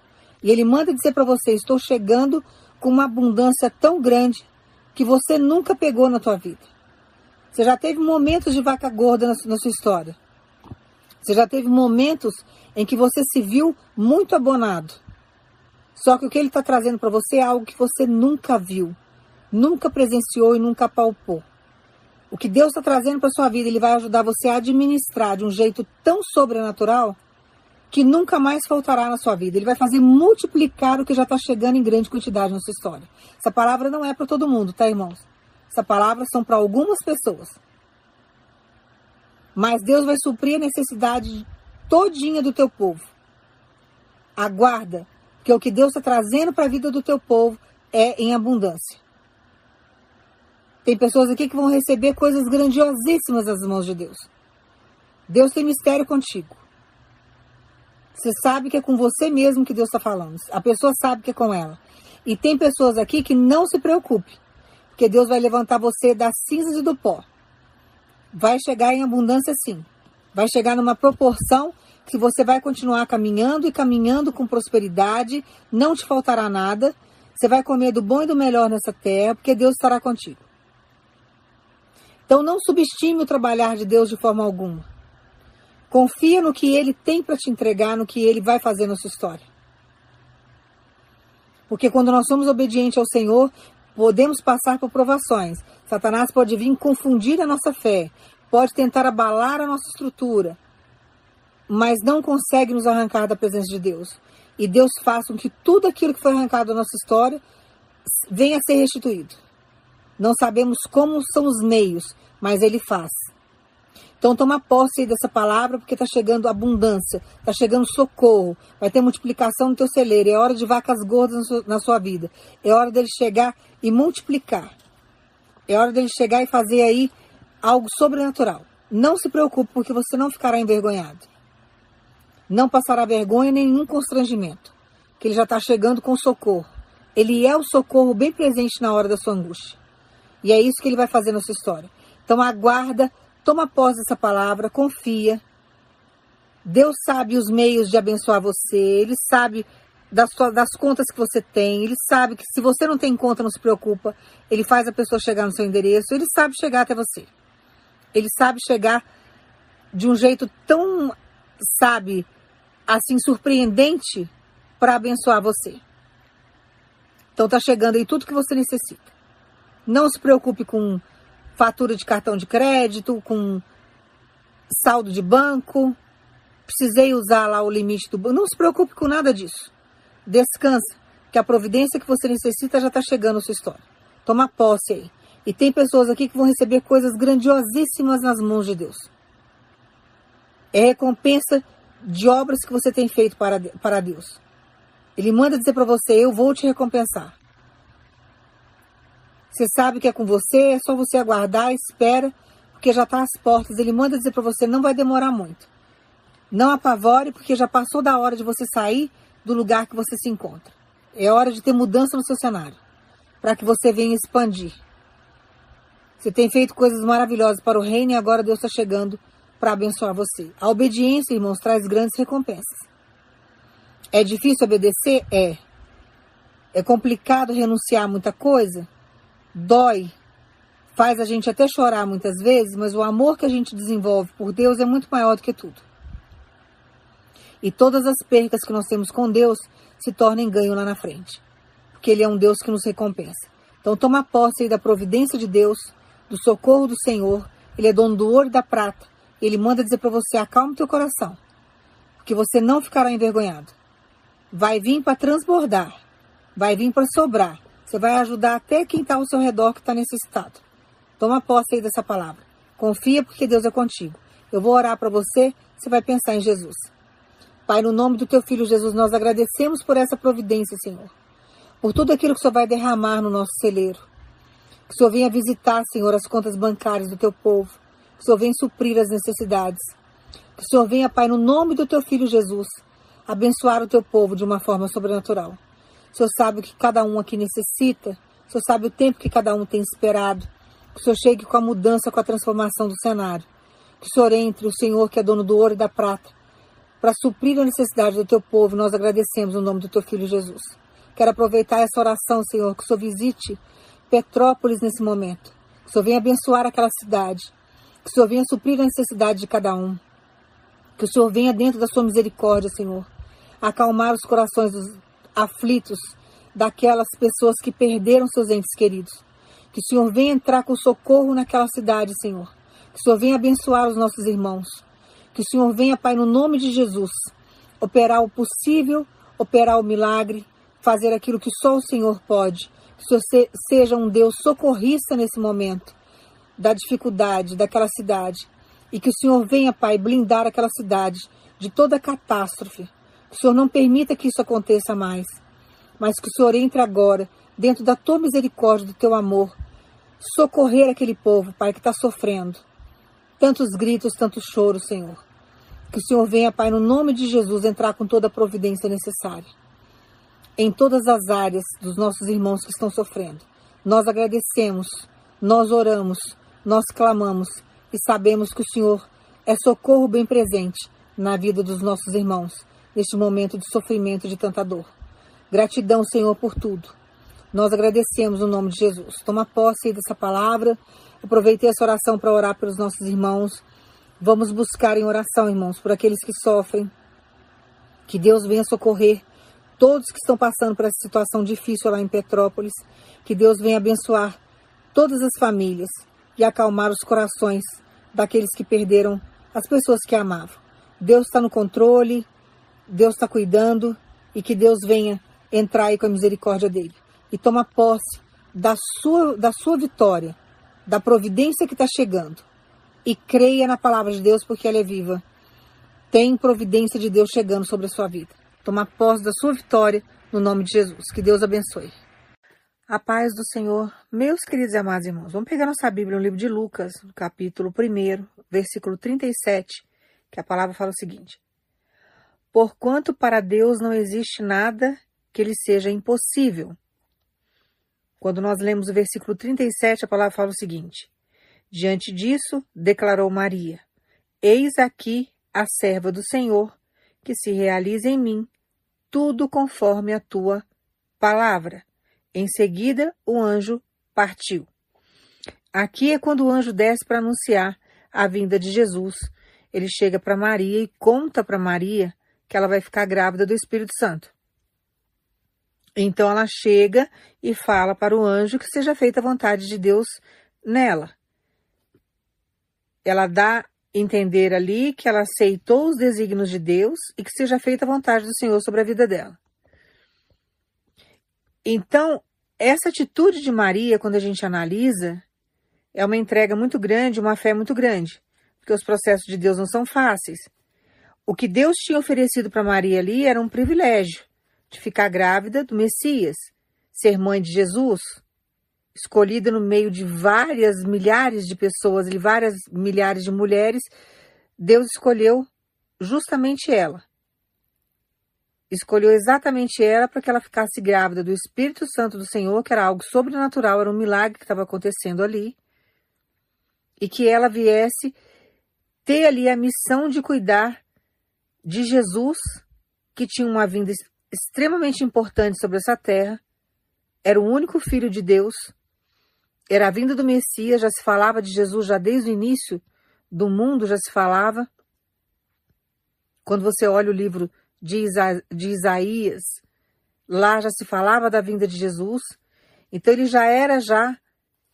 E ele manda dizer para você: estou chegando com uma abundância tão grande que você nunca pegou na tua vida. Você já teve momentos de vaca gorda na, na sua história. Você já teve momentos em que você se viu muito abonado. Só que o que ele está trazendo para você é algo que você nunca viu, nunca presenciou e nunca palpou. O que Deus está trazendo para sua vida, ele vai ajudar você a administrar de um jeito tão sobrenatural que nunca mais faltará na sua vida. Ele vai fazer multiplicar o que já está chegando em grande quantidade na sua história. Essa palavra não é para todo mundo, tá, irmãos? Essa palavra são para algumas pessoas. Mas Deus vai suprir a necessidade todinha do teu povo. Aguarda, que o que Deus está trazendo para a vida do teu povo é em abundância. Tem pessoas aqui que vão receber coisas grandiosíssimas das mãos de Deus. Deus tem mistério contigo. Você sabe que é com você mesmo que Deus está falando. A pessoa sabe que é com ela. E tem pessoas aqui que não se preocupe, porque Deus vai levantar você das cinzas e do pó. Vai chegar em abundância sim. Vai chegar numa proporção que você vai continuar caminhando e caminhando com prosperidade, não te faltará nada. Você vai comer do bom e do melhor nessa terra, porque Deus estará contigo. Então não subestime o trabalhar de Deus de forma alguma. Confia no que ele tem para te entregar, no que ele vai fazer na sua história. Porque quando nós somos obedientes ao Senhor, podemos passar por provações. Satanás pode vir confundir a nossa fé, pode tentar abalar a nossa estrutura, mas não consegue nos arrancar da presença de Deus. E Deus faça com que tudo aquilo que foi arrancado da nossa história venha a ser restituído. Não sabemos como são os meios, mas Ele faz. Então toma posse dessa palavra, porque está chegando abundância, está chegando socorro, vai ter multiplicação no teu celeiro. É hora de vacas gordas na sua vida. É hora dele chegar e multiplicar. É hora dele chegar e fazer aí algo sobrenatural. Não se preocupe, porque você não ficará envergonhado. Não passará vergonha nenhum constrangimento. Que ele já está chegando com socorro. Ele é o socorro bem presente na hora da sua angústia. E é isso que ele vai fazer na sua história. Então aguarda Toma posse dessa palavra, confia. Deus sabe os meios de abençoar você, Ele sabe das, das, contas que você tem, Ele sabe que se você não tem conta, não se preocupa, Ele faz a pessoa chegar no seu endereço, Ele sabe chegar até você. Ele sabe chegar de um jeito tão, sabe, assim, surpreendente para abençoar você. Então tá chegando aí tudo que você necessita. Não se preocupe com fatura de cartão de crédito, com saldo de banco. Precisei usar lá o limite do banco. Não se preocupe com nada disso. Descansa, que a providência que você necessita já está chegando na sua história. Toma posse aí. E tem pessoas aqui que vão receber coisas grandiosíssimas nas mãos de Deus. É recompensa de obras que você tem feito para, para Deus. Ele manda dizer para você: Eu vou te recompensar. Você sabe que é com você, é só você aguardar, espera, porque já está às portas. Ele manda dizer para você, não vai demorar muito. Não apavore, porque já passou da hora de você sair do lugar que você se encontra. É hora de ter mudança no seu cenário, para que você venha expandir. Você tem feito coisas maravilhosas para o reino e agora Deus está chegando para abençoar você. A obediência, irmãos, traz grandes recompensas. É difícil obedecer? É. É complicado renunciar a muita coisa? dói, faz a gente até chorar muitas vezes, mas o amor que a gente desenvolve por Deus é muito maior do que tudo. E todas as percas que nós temos com Deus se tornem ganho lá na frente, porque Ele é um Deus que nos recompensa. Então toma posse aí da providência de Deus, do socorro do Senhor. Ele é dono do ouro e da prata. Ele manda dizer para você: acalme teu coração, porque você não ficará envergonhado. Vai vir para transbordar, vai vir para sobrar, você vai ajudar até quem está ao seu redor que está necessitado. Toma posse aí dessa palavra. Confia porque Deus é contigo. Eu vou orar para você, você vai pensar em Jesus. Pai, no nome do teu filho Jesus, nós agradecemos por essa providência, Senhor. Por tudo aquilo que o Senhor vai derramar no nosso celeiro. Que o Senhor venha visitar, Senhor, as contas bancárias do teu povo. O Senhor venha suprir as necessidades. Que o Senhor venha, Pai, no nome do teu filho Jesus, abençoar o teu povo de uma forma sobrenatural. O Senhor sabe o que cada um aqui necessita. O Senhor sabe o tempo que cada um tem esperado. Que o Senhor chegue com a mudança, com a transformação do cenário. Que o Senhor entre, o Senhor que é dono do ouro e da prata, para suprir a necessidade do teu povo. Nós agradecemos no nome do teu filho Jesus. Quero aproveitar essa oração, Senhor, que o Senhor visite Petrópolis nesse momento. Que o Senhor venha abençoar aquela cidade. Que o Senhor venha suprir a necessidade de cada um. Que o Senhor venha dentro da sua misericórdia, Senhor, acalmar os corações dos aflitos daquelas pessoas que perderam seus entes queridos. Que o Senhor venha entrar com socorro naquela cidade, Senhor. Que o Senhor venha abençoar os nossos irmãos. Que o Senhor venha, Pai, no nome de Jesus, operar o possível, operar o milagre, fazer aquilo que só o Senhor pode. Que o Senhor seja um Deus socorrista nesse momento da dificuldade daquela cidade. E que o Senhor venha, Pai, blindar aquela cidade de toda catástrofe. Que o Senhor não permita que isso aconteça mais mas que o Senhor entre agora, dentro da tua misericórdia, do teu amor, socorrer aquele povo, Pai, que está sofrendo. Tantos gritos, tantos choros, Senhor. Que o Senhor venha, Pai, no nome de Jesus, entrar com toda a providência necessária. Em todas as áreas dos nossos irmãos que estão sofrendo. Nós agradecemos, nós oramos, nós clamamos e sabemos que o Senhor é socorro bem presente na vida dos nossos irmãos, neste momento de sofrimento e de tanta dor. Gratidão, Senhor, por tudo. Nós agradecemos no nome de Jesus. Toma posse dessa palavra. Aproveitei essa oração para orar pelos nossos irmãos. Vamos buscar em oração, irmãos, por aqueles que sofrem. Que Deus venha socorrer todos que estão passando por essa situação difícil lá em Petrópolis. Que Deus venha abençoar todas as famílias e acalmar os corações daqueles que perderam as pessoas que amavam. Deus está no controle, Deus está cuidando e que Deus venha entrai com a misericórdia dele e toma posse da sua, da sua vitória, da providência que está chegando. E creia na palavra de Deus porque ela é viva. Tem providência de Deus chegando sobre a sua vida. Toma posse da sua vitória no nome de Jesus. Que Deus abençoe. A paz do Senhor, meus queridos e amados irmãos. Vamos pegar nossa Bíblia no livro de Lucas, capítulo 1, versículo 37, que a palavra fala o seguinte: Porquanto para Deus não existe nada que ele seja impossível. Quando nós lemos o versículo 37, a palavra fala o seguinte: Diante disso, declarou Maria: Eis aqui a serva do Senhor, que se realiza em mim tudo conforme a tua palavra. Em seguida, o anjo partiu. Aqui é quando o anjo desce para anunciar a vinda de Jesus. Ele chega para Maria e conta para Maria que ela vai ficar grávida do Espírito Santo. Então ela chega e fala para o anjo que seja feita a vontade de Deus nela. Ela dá entender ali que ela aceitou os desígnios de Deus e que seja feita a vontade do Senhor sobre a vida dela. Então, essa atitude de Maria, quando a gente analisa, é uma entrega muito grande, uma fé muito grande, porque os processos de Deus não são fáceis. O que Deus tinha oferecido para Maria ali era um privilégio de ficar grávida do Messias, ser mãe de Jesus, escolhida no meio de várias milhares de pessoas e várias milhares de mulheres, Deus escolheu justamente ela. Escolheu exatamente ela para que ela ficasse grávida do Espírito Santo do Senhor, que era algo sobrenatural, era um milagre que estava acontecendo ali, e que ela viesse ter ali a missão de cuidar de Jesus, que tinha uma vinda extremamente importante sobre essa terra, era o único filho de Deus, era a vinda do Messias, já se falava de Jesus já desde o início do mundo, já se falava. Quando você olha o livro de, Isa de Isaías, lá já se falava da vinda de Jesus. Então ele já era já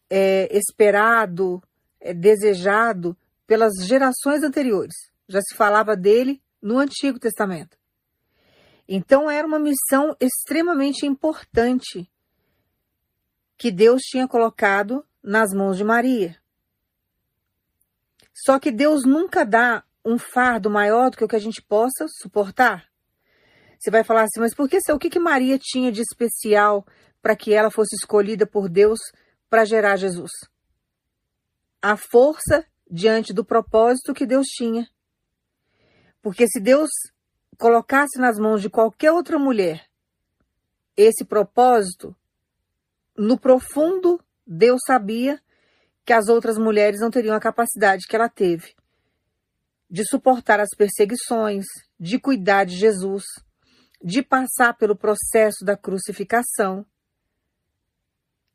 é, esperado, é, desejado pelas gerações anteriores. Já se falava dele no Antigo Testamento. Então era uma missão extremamente importante que Deus tinha colocado nas mãos de Maria. Só que Deus nunca dá um fardo maior do que o que a gente possa suportar. Você vai falar assim, mas por que o que, que Maria tinha de especial para que ela fosse escolhida por Deus para gerar Jesus? A força diante do propósito que Deus tinha. Porque se Deus colocasse nas mãos de qualquer outra mulher esse propósito, no profundo, Deus sabia que as outras mulheres não teriam a capacidade que ela teve de suportar as perseguições, de cuidar de Jesus, de passar pelo processo da crucificação.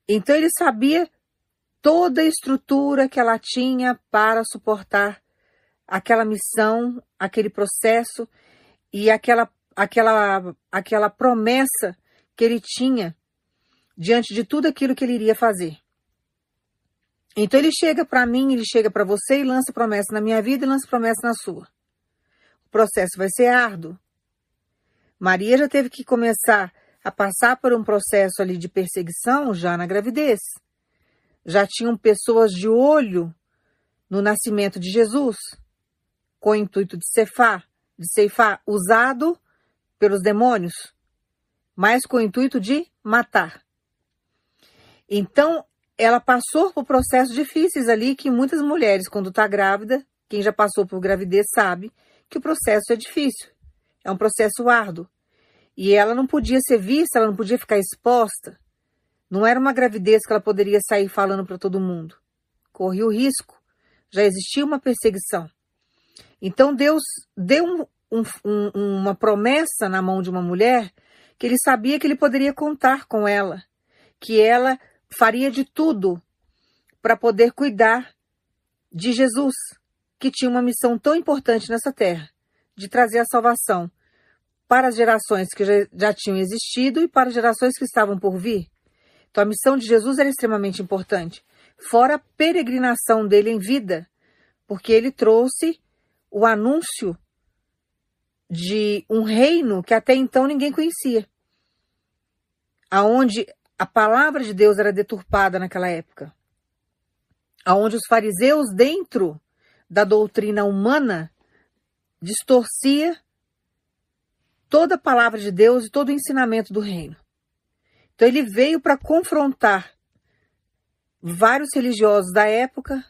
Então ele sabia toda a estrutura que ela tinha para suportar aquela missão, aquele processo e aquela aquela aquela promessa que ele tinha diante de tudo aquilo que ele iria fazer. Então ele chega para mim, ele chega para você e lança promessa na minha vida e lança promessa na sua. O processo vai ser árduo. Maria já teve que começar a passar por um processo ali de perseguição já na gravidez. Já tinham pessoas de olho no nascimento de Jesus, com o intuito de ceifar, de ceifar usado pelos demônios, mas com o intuito de matar. Então, ela passou por processos difíceis ali que muitas mulheres, quando está grávida, quem já passou por gravidez sabe que o processo é difícil, é um processo árduo. E ela não podia ser vista, ela não podia ficar exposta. Não era uma gravidez que ela poderia sair falando para todo mundo. Corria o risco. Já existia uma perseguição. Então Deus deu um, um, um, uma promessa na mão de uma mulher que ele sabia que ele poderia contar com ela, que ela faria de tudo para poder cuidar de Jesus, que tinha uma missão tão importante nessa terra, de trazer a salvação para as gerações que já, já tinham existido e para as gerações que estavam por vir. Então a missão de Jesus era extremamente importante, fora a peregrinação dele em vida, porque ele trouxe o anúncio de um reino que até então ninguém conhecia, aonde a palavra de Deus era deturpada naquela época, aonde os fariseus dentro da doutrina humana distorcia toda a palavra de Deus e todo o ensinamento do reino. Então ele veio para confrontar vários religiosos da época,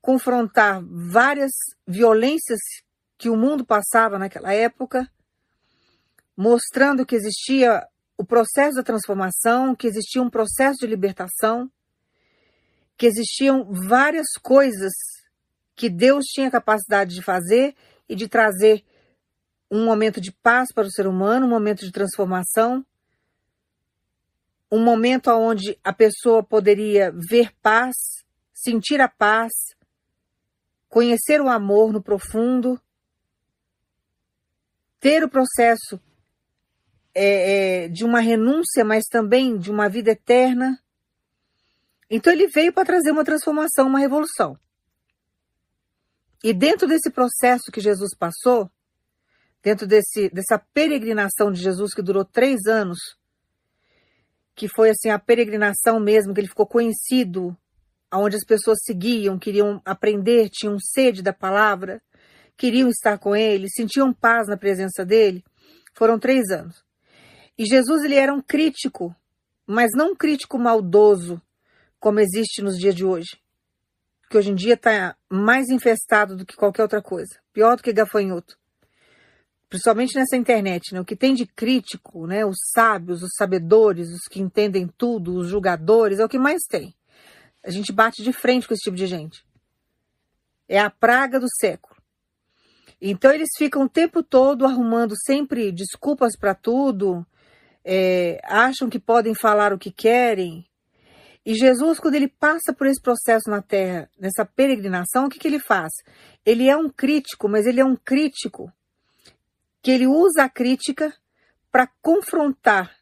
confrontar várias violências que o mundo passava naquela época, mostrando que existia o processo da transformação, que existia um processo de libertação, que existiam várias coisas que Deus tinha capacidade de fazer e de trazer um momento de paz para o ser humano, um momento de transformação, um momento onde a pessoa poderia ver paz, sentir a paz, conhecer o amor no profundo, ter o processo é, é, de uma renúncia, mas também de uma vida eterna. Então ele veio para trazer uma transformação, uma revolução. E dentro desse processo que Jesus passou, dentro desse, dessa peregrinação de Jesus que durou três anos, que foi assim a peregrinação mesmo, que ele ficou conhecido, aonde as pessoas seguiam, queriam aprender, tinham sede da palavra, queriam estar com ele, sentiam paz na presença dele. Foram três anos. E Jesus ele era um crítico, mas não um crítico maldoso, como existe nos dias de hoje. Que hoje em dia está mais infestado do que qualquer outra coisa. Pior do que gafanhoto. Principalmente nessa internet, né? O que tem de crítico, né? Os sábios, os sabedores, os que entendem tudo, os julgadores, é o que mais tem. A gente bate de frente com esse tipo de gente. É a praga do século. Então eles ficam o tempo todo arrumando sempre desculpas para tudo, é, acham que podem falar o que querem. E Jesus, quando ele passa por esse processo na Terra, nessa peregrinação, o que, que ele faz? Ele é um crítico, mas ele é um crítico que ele usa a crítica para confrontar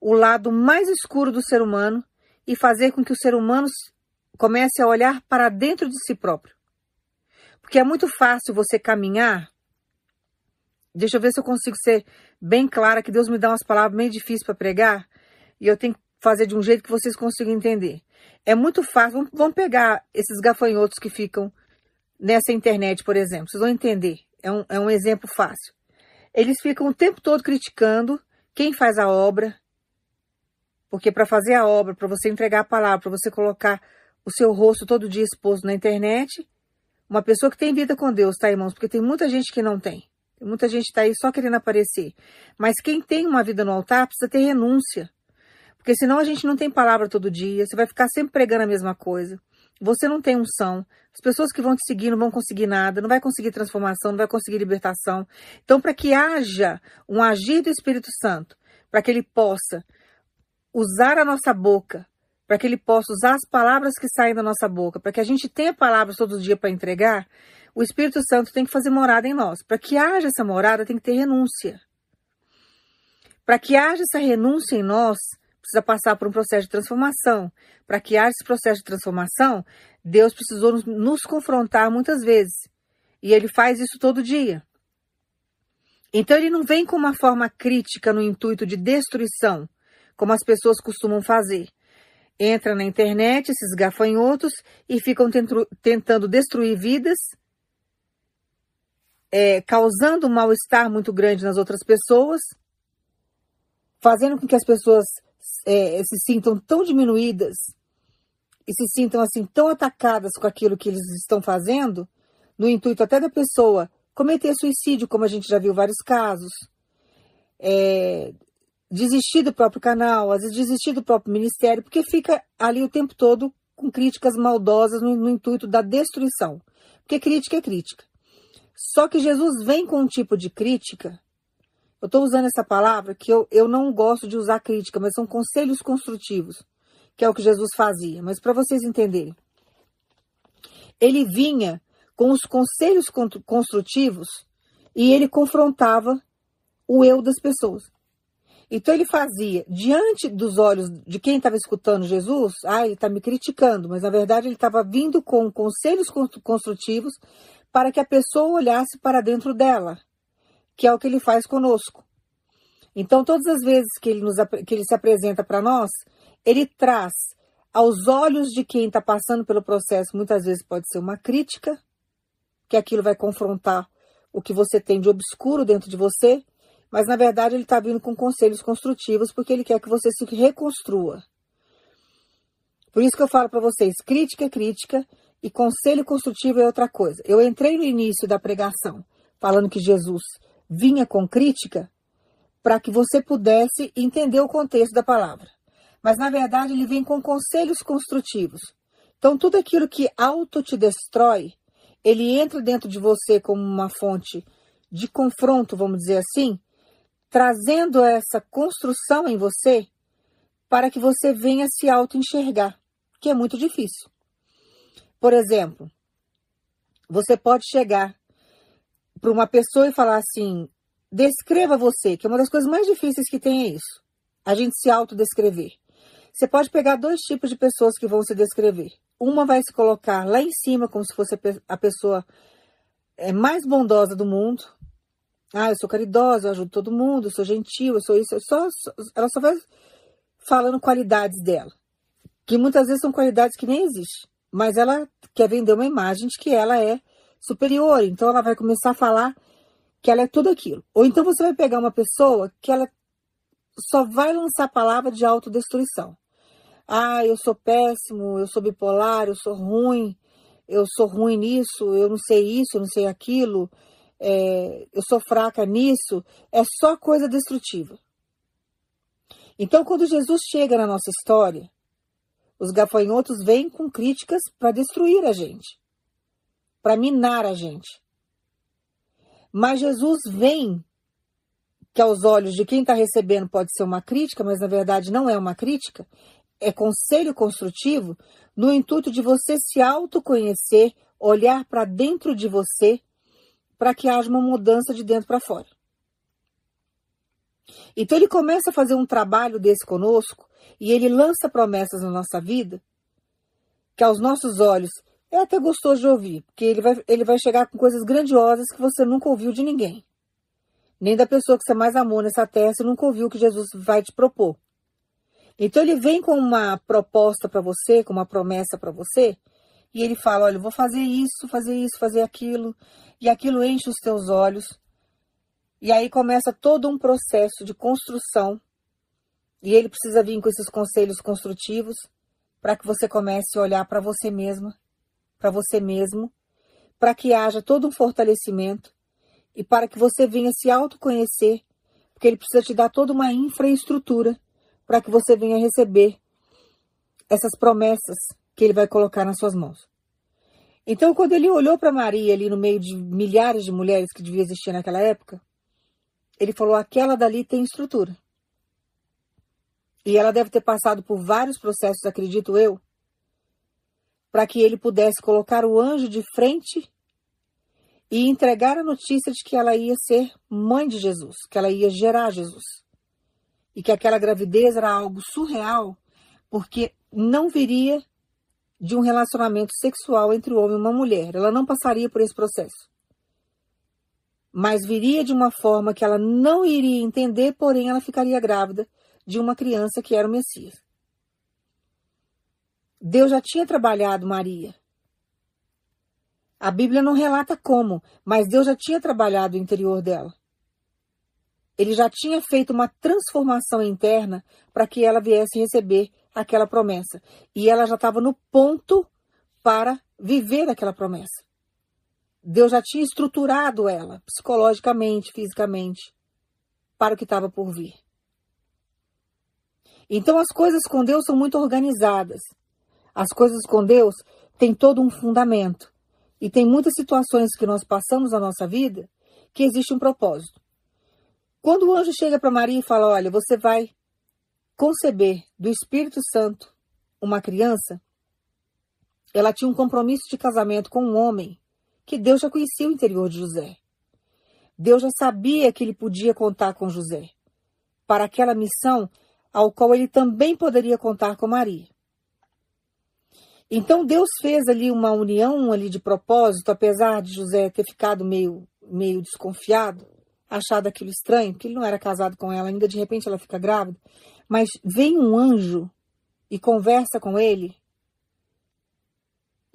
o lado mais escuro do ser humano e fazer com que o ser humano comece a olhar para dentro de si próprio. Porque é muito fácil você caminhar Deixa eu ver se eu consigo ser bem clara, que Deus me dá umas palavras meio difíceis para pregar e eu tenho que fazer de um jeito que vocês consigam entender. É muito fácil. Vamos, pegar esses gafanhotos que ficam nessa internet, por exemplo. Vocês vão entender. É um, é um exemplo fácil. Eles ficam o tempo todo criticando quem faz a obra. Porque para fazer a obra, para você entregar a palavra, para você colocar o seu rosto todo dia exposto na internet, uma pessoa que tem vida com Deus, tá, irmãos? Porque tem muita gente que não tem. Muita gente está aí só querendo aparecer. Mas quem tem uma vida no altar precisa ter renúncia. Porque senão a gente não tem palavra todo dia, você vai ficar sempre pregando a mesma coisa. Você não tem unção. As pessoas que vão te seguir não vão conseguir nada, não vai conseguir transformação, não vai conseguir libertação. Então, para que haja um agir do Espírito Santo, para que ele possa usar a nossa boca, para que ele possa usar as palavras que saem da nossa boca, para que a gente tenha palavras todo dia para entregar, o Espírito Santo tem que fazer morada em nós. Para que haja essa morada, tem que ter renúncia. Para que haja essa renúncia em nós, precisa passar por um processo de transformação. Para que haja esse processo de transformação, Deus precisou nos, nos confrontar muitas vezes. E ele faz isso todo dia. Então ele não vem com uma forma crítica no intuito de destruição, como as pessoas costumam fazer. Entra na internet, esses gafanhotos, e ficam tentando destruir vidas, é, causando um mal-estar muito grande nas outras pessoas, fazendo com que as pessoas é, se sintam tão diminuídas e se sintam assim tão atacadas com aquilo que eles estão fazendo, no intuito até da pessoa cometer suicídio, como a gente já viu vários casos, é, desistir do próprio canal, às vezes desistir do próprio ministério, porque fica ali o tempo todo com críticas maldosas no, no intuito da destruição. Porque crítica é crítica. Só que Jesus vem com um tipo de crítica eu estou usando essa palavra que eu, eu não gosto de usar crítica, mas são conselhos construtivos, que é o que Jesus fazia. Mas para vocês entenderem, ele vinha com os conselhos construtivos e ele confrontava o eu das pessoas. Então ele fazia, diante dos olhos de quem estava escutando Jesus, ah, ele está me criticando, mas na verdade ele estava vindo com conselhos construtivos para que a pessoa olhasse para dentro dela que é o que ele faz conosco. Então, todas as vezes que ele, nos, que ele se apresenta para nós, ele traz aos olhos de quem está passando pelo processo, muitas vezes pode ser uma crítica, que aquilo vai confrontar o que você tem de obscuro dentro de você, mas na verdade ele está vindo com conselhos construtivos porque ele quer que você se reconstrua. Por isso que eu falo para vocês, crítica é crítica e conselho construtivo é outra coisa. Eu entrei no início da pregação falando que Jesus vinha com crítica para que você pudesse entender o contexto da palavra. Mas, na verdade, ele vem com conselhos construtivos. Então, tudo aquilo que auto te destrói, ele entra dentro de você como uma fonte de confronto, vamos dizer assim, trazendo essa construção em você para que você venha se auto-enxergar, que é muito difícil. Por exemplo, você pode chegar para uma pessoa e falar assim: descreva você, que é uma das coisas mais difíceis que tem é isso. A gente se autodescrever. Você pode pegar dois tipos de pessoas que vão se descrever. Uma vai se colocar lá em cima, como se fosse a pessoa é, mais bondosa do mundo. Ah, eu sou caridosa, eu ajudo todo mundo, eu sou gentil, eu sou isso. Eu só, ela só vai falando qualidades dela. Que muitas vezes são qualidades que nem existem. Mas ela quer vender uma imagem de que ela é superior. Então ela vai começar a falar que ela é tudo aquilo. Ou então você vai pegar uma pessoa que ela só vai lançar a palavra de autodestruição. Ah, eu sou péssimo, eu sou bipolar, eu sou ruim, eu sou ruim nisso, eu não sei isso, eu não sei aquilo, é, eu sou fraca nisso. É só coisa destrutiva. Então, quando Jesus chega na nossa história, os gafanhotos vêm com críticas para destruir a gente para minar a gente. Mas Jesus vem, que aos olhos de quem está recebendo pode ser uma crítica, mas na verdade não é uma crítica, é conselho construtivo, no intuito de você se autoconhecer, olhar para dentro de você, para que haja uma mudança de dentro para fora. Então ele começa a fazer um trabalho desse conosco e ele lança promessas na nossa vida que aos nossos olhos é até gostoso de ouvir, porque ele vai, ele vai chegar com coisas grandiosas que você nunca ouviu de ninguém. Nem da pessoa que você mais amou nessa terra, você nunca ouviu o que Jesus vai te propor. Então ele vem com uma proposta para você, com uma promessa para você, e ele fala: olha, vou fazer isso, fazer isso, fazer aquilo, e aquilo enche os teus olhos. E aí começa todo um processo de construção, e ele precisa vir com esses conselhos construtivos para que você comece a olhar para você mesma para você mesmo, para que haja todo um fortalecimento e para que você venha se autoconhecer, porque ele precisa te dar toda uma infraestrutura para que você venha receber essas promessas que ele vai colocar nas suas mãos. Então, quando ele olhou para Maria ali no meio de milhares de mulheres que devia existir naquela época, ele falou: aquela dali tem estrutura. E ela deve ter passado por vários processos, acredito eu, para que ele pudesse colocar o anjo de frente e entregar a notícia de que ela ia ser mãe de Jesus, que ela ia gerar Jesus. E que aquela gravidez era algo surreal, porque não viria de um relacionamento sexual entre o homem e uma mulher. Ela não passaria por esse processo. Mas viria de uma forma que ela não iria entender, porém ela ficaria grávida de uma criança que era o Messias. Deus já tinha trabalhado Maria. A Bíblia não relata como, mas Deus já tinha trabalhado o interior dela. Ele já tinha feito uma transformação interna para que ela viesse receber aquela promessa. E ela já estava no ponto para viver aquela promessa. Deus já tinha estruturado ela, psicologicamente, fisicamente, para o que estava por vir. Então as coisas com Deus são muito organizadas. As coisas com Deus têm todo um fundamento. E tem muitas situações que nós passamos na nossa vida que existe um propósito. Quando o anjo chega para Maria e fala: Olha, você vai conceber do Espírito Santo uma criança, ela tinha um compromisso de casamento com um homem que Deus já conhecia o interior de José. Deus já sabia que ele podia contar com José para aquela missão ao qual ele também poderia contar com Maria. Então Deus fez ali uma união ali de propósito, apesar de José ter ficado meio, meio desconfiado, achado aquilo estranho, porque ele não era casado com ela, ainda de repente ela fica grávida. Mas vem um anjo e conversa com ele,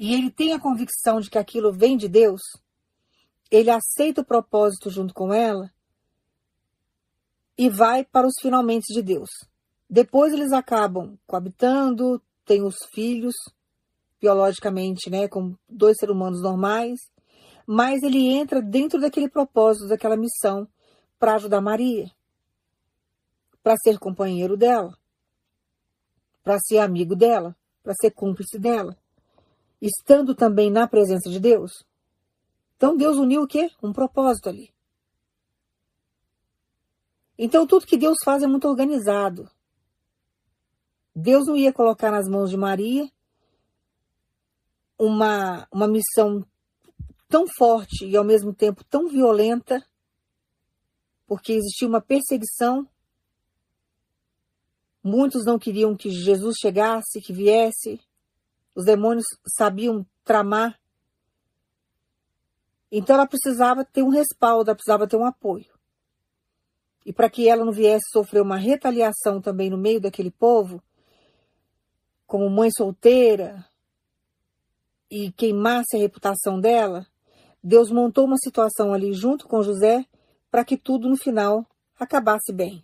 e ele tem a convicção de que aquilo vem de Deus, ele aceita o propósito junto com ela e vai para os finalmente de Deus. Depois eles acabam coabitando, têm os filhos, biologicamente, né, com dois seres humanos normais, mas ele entra dentro daquele propósito, daquela missão para ajudar Maria, para ser companheiro dela, para ser amigo dela, para ser cúmplice dela, estando também na presença de Deus. Então Deus uniu o quê? Um propósito ali. Então tudo que Deus faz é muito organizado. Deus não ia colocar nas mãos de Maria uma, uma missão tão forte e ao mesmo tempo tão violenta, porque existia uma perseguição. Muitos não queriam que Jesus chegasse, que viesse. Os demônios sabiam tramar. Então ela precisava ter um respaldo, ela precisava ter um apoio. E para que ela não viesse sofrer uma retaliação também no meio daquele povo, como mãe solteira, e queimasse a reputação dela, Deus montou uma situação ali junto com José para que tudo no final acabasse bem.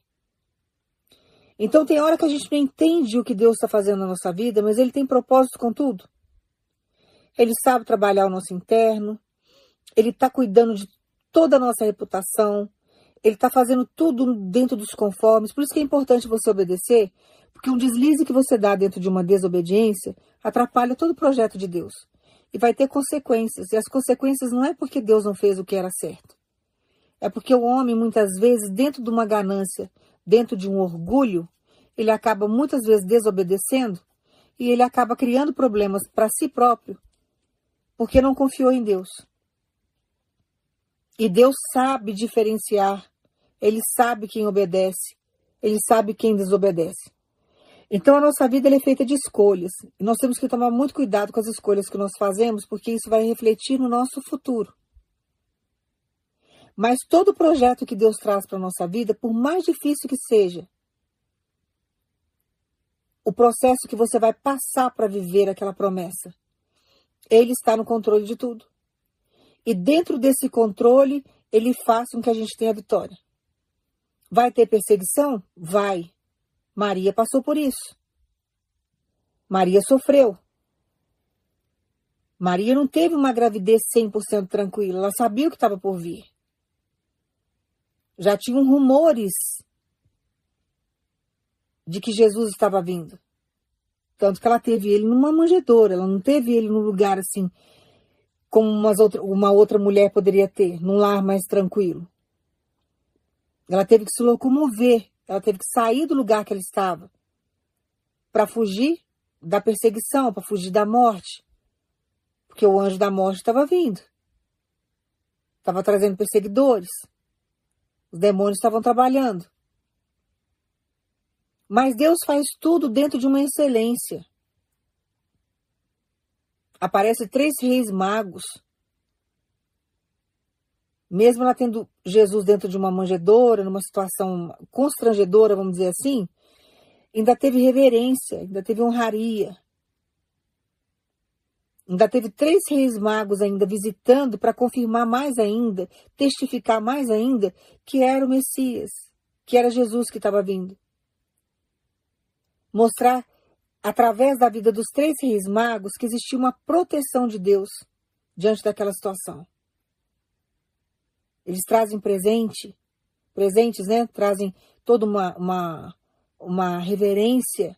Então tem hora que a gente não entende o que Deus está fazendo na nossa vida, mas Ele tem propósito com tudo. Ele sabe trabalhar o nosso interno, Ele está cuidando de toda a nossa reputação, Ele está fazendo tudo dentro dos conformes. Por isso que é importante você obedecer, porque um deslize que você dá dentro de uma desobediência atrapalha todo o projeto de Deus e vai ter consequências. E as consequências não é porque Deus não fez o que era certo. É porque o homem, muitas vezes, dentro de uma ganância, dentro de um orgulho, ele acaba muitas vezes desobedecendo e ele acaba criando problemas para si próprio porque não confiou em Deus. E Deus sabe diferenciar, ele sabe quem obedece, ele sabe quem desobedece. Então a nossa vida é feita de escolhas. E nós temos que tomar muito cuidado com as escolhas que nós fazemos, porque isso vai refletir no nosso futuro. Mas todo projeto que Deus traz para a nossa vida, por mais difícil que seja, o processo que você vai passar para viver aquela promessa, ele está no controle de tudo. E dentro desse controle, ele faz com que a gente tenha vitória. Vai ter perseguição? Vai. Maria passou por isso. Maria sofreu. Maria não teve uma gravidez 100% tranquila, ela sabia o que estava por vir. Já tinham rumores de que Jesus estava vindo. Tanto que ela teve ele numa manjedoura, ela não teve ele num lugar assim, como outra, uma outra mulher poderia ter, num lar mais tranquilo. Ela teve que se locomover, ela teve que sair do lugar que ela estava para fugir da perseguição, para fugir da morte. Porque o anjo da morte estava vindo. Estava trazendo perseguidores. Os demônios estavam trabalhando. Mas Deus faz tudo dentro de uma excelência. Aparece três reis magos. Mesmo ela tendo Jesus dentro de uma manjedoura, numa situação constrangedora, vamos dizer assim, ainda teve reverência, ainda teve honraria. Ainda teve três reis magos ainda visitando para confirmar mais ainda, testificar mais ainda que era o Messias, que era Jesus que estava vindo mostrar através da vida dos três reis magos que existia uma proteção de Deus diante daquela situação. Eles trazem presente, presentes, né? Trazem toda uma, uma, uma reverência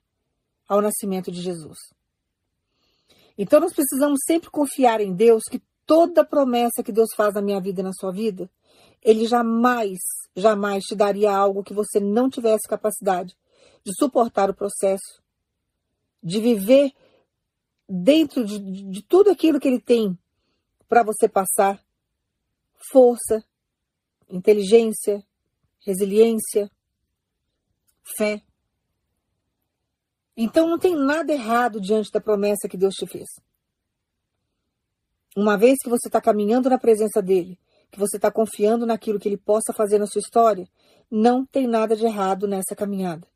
ao nascimento de Jesus. Então nós precisamos sempre confiar em Deus que toda promessa que Deus faz na minha vida e na sua vida, Ele jamais, jamais te daria algo que você não tivesse capacidade de suportar o processo, de viver dentro de, de tudo aquilo que ele tem para você passar força, inteligência, resiliência, fé. Então não tem nada errado diante da promessa que Deus te fez. Uma vez que você está caminhando na presença dele, que você está confiando naquilo que ele possa fazer na sua história, não tem nada de errado nessa caminhada.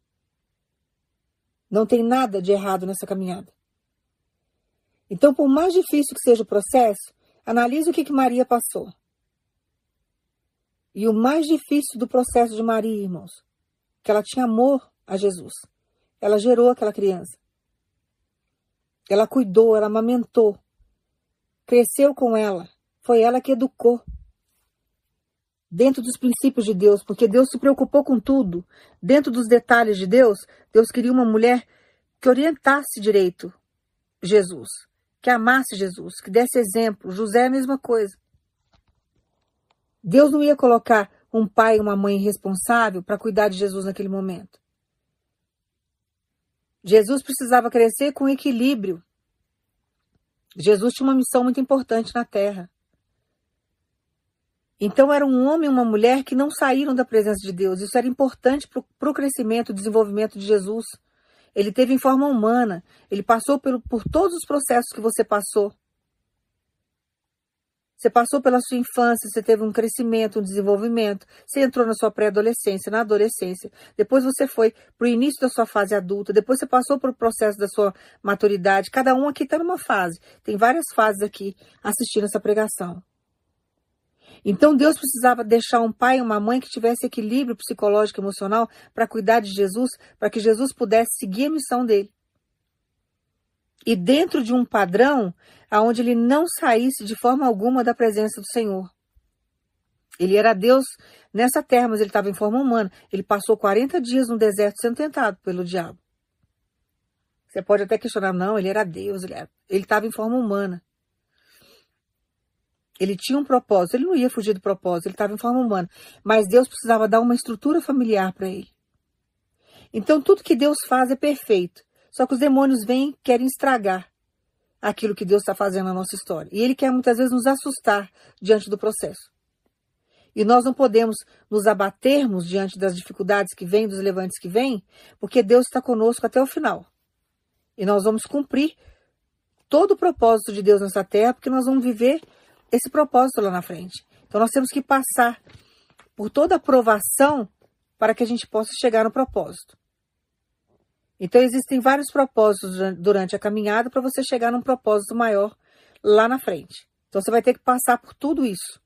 Não tem nada de errado nessa caminhada. Então, por mais difícil que seja o processo, analise o que, que Maria passou. E o mais difícil do processo de Maria, irmãos, que ela tinha amor a Jesus. Ela gerou aquela criança. Ela cuidou, ela amamentou. Cresceu com ela. Foi ela que educou dentro dos princípios de Deus, porque Deus se preocupou com tudo. Dentro dos detalhes de Deus, Deus queria uma mulher que orientasse direito Jesus, que amasse Jesus, que desse exemplo. José é a mesma coisa. Deus não ia colocar um pai e uma mãe responsável para cuidar de Jesus naquele momento. Jesus precisava crescer com equilíbrio. Jesus tinha uma missão muito importante na terra. Então era um homem e uma mulher que não saíram da presença de Deus. Isso era importante para o crescimento e desenvolvimento de Jesus. Ele teve em forma humana. Ele passou por, por todos os processos que você passou. Você passou pela sua infância, você teve um crescimento, um desenvolvimento, você entrou na sua pré-adolescência, na adolescência, depois você foi para o início da sua fase adulta, depois você passou pelo processo da sua maturidade. Cada um aqui está numa fase. Tem várias fases aqui assistindo essa pregação. Então Deus precisava deixar um pai e uma mãe que tivesse equilíbrio psicológico e emocional para cuidar de Jesus, para que Jesus pudesse seguir a missão dele. E dentro de um padrão aonde ele não saísse de forma alguma da presença do Senhor. Ele era Deus nessa terra, mas ele estava em forma humana. Ele passou 40 dias no deserto sendo tentado pelo diabo. Você pode até questionar, não, ele era Deus, ele estava em forma humana. Ele tinha um propósito, ele não ia fugir do propósito, ele estava em forma humana. Mas Deus precisava dar uma estrutura familiar para ele. Então tudo que Deus faz é perfeito. Só que os demônios vêm querem estragar aquilo que Deus está fazendo na nossa história. E ele quer muitas vezes nos assustar diante do processo. E nós não podemos nos abatermos diante das dificuldades que vêm, dos levantes que vêm, porque Deus está conosco até o final. E nós vamos cumprir todo o propósito de Deus nessa terra, porque nós vamos viver esse propósito lá na frente. Então nós temos que passar por toda a aprovação para que a gente possa chegar no propósito. Então existem vários propósitos durante a caminhada para você chegar num propósito maior lá na frente. Então você vai ter que passar por tudo isso.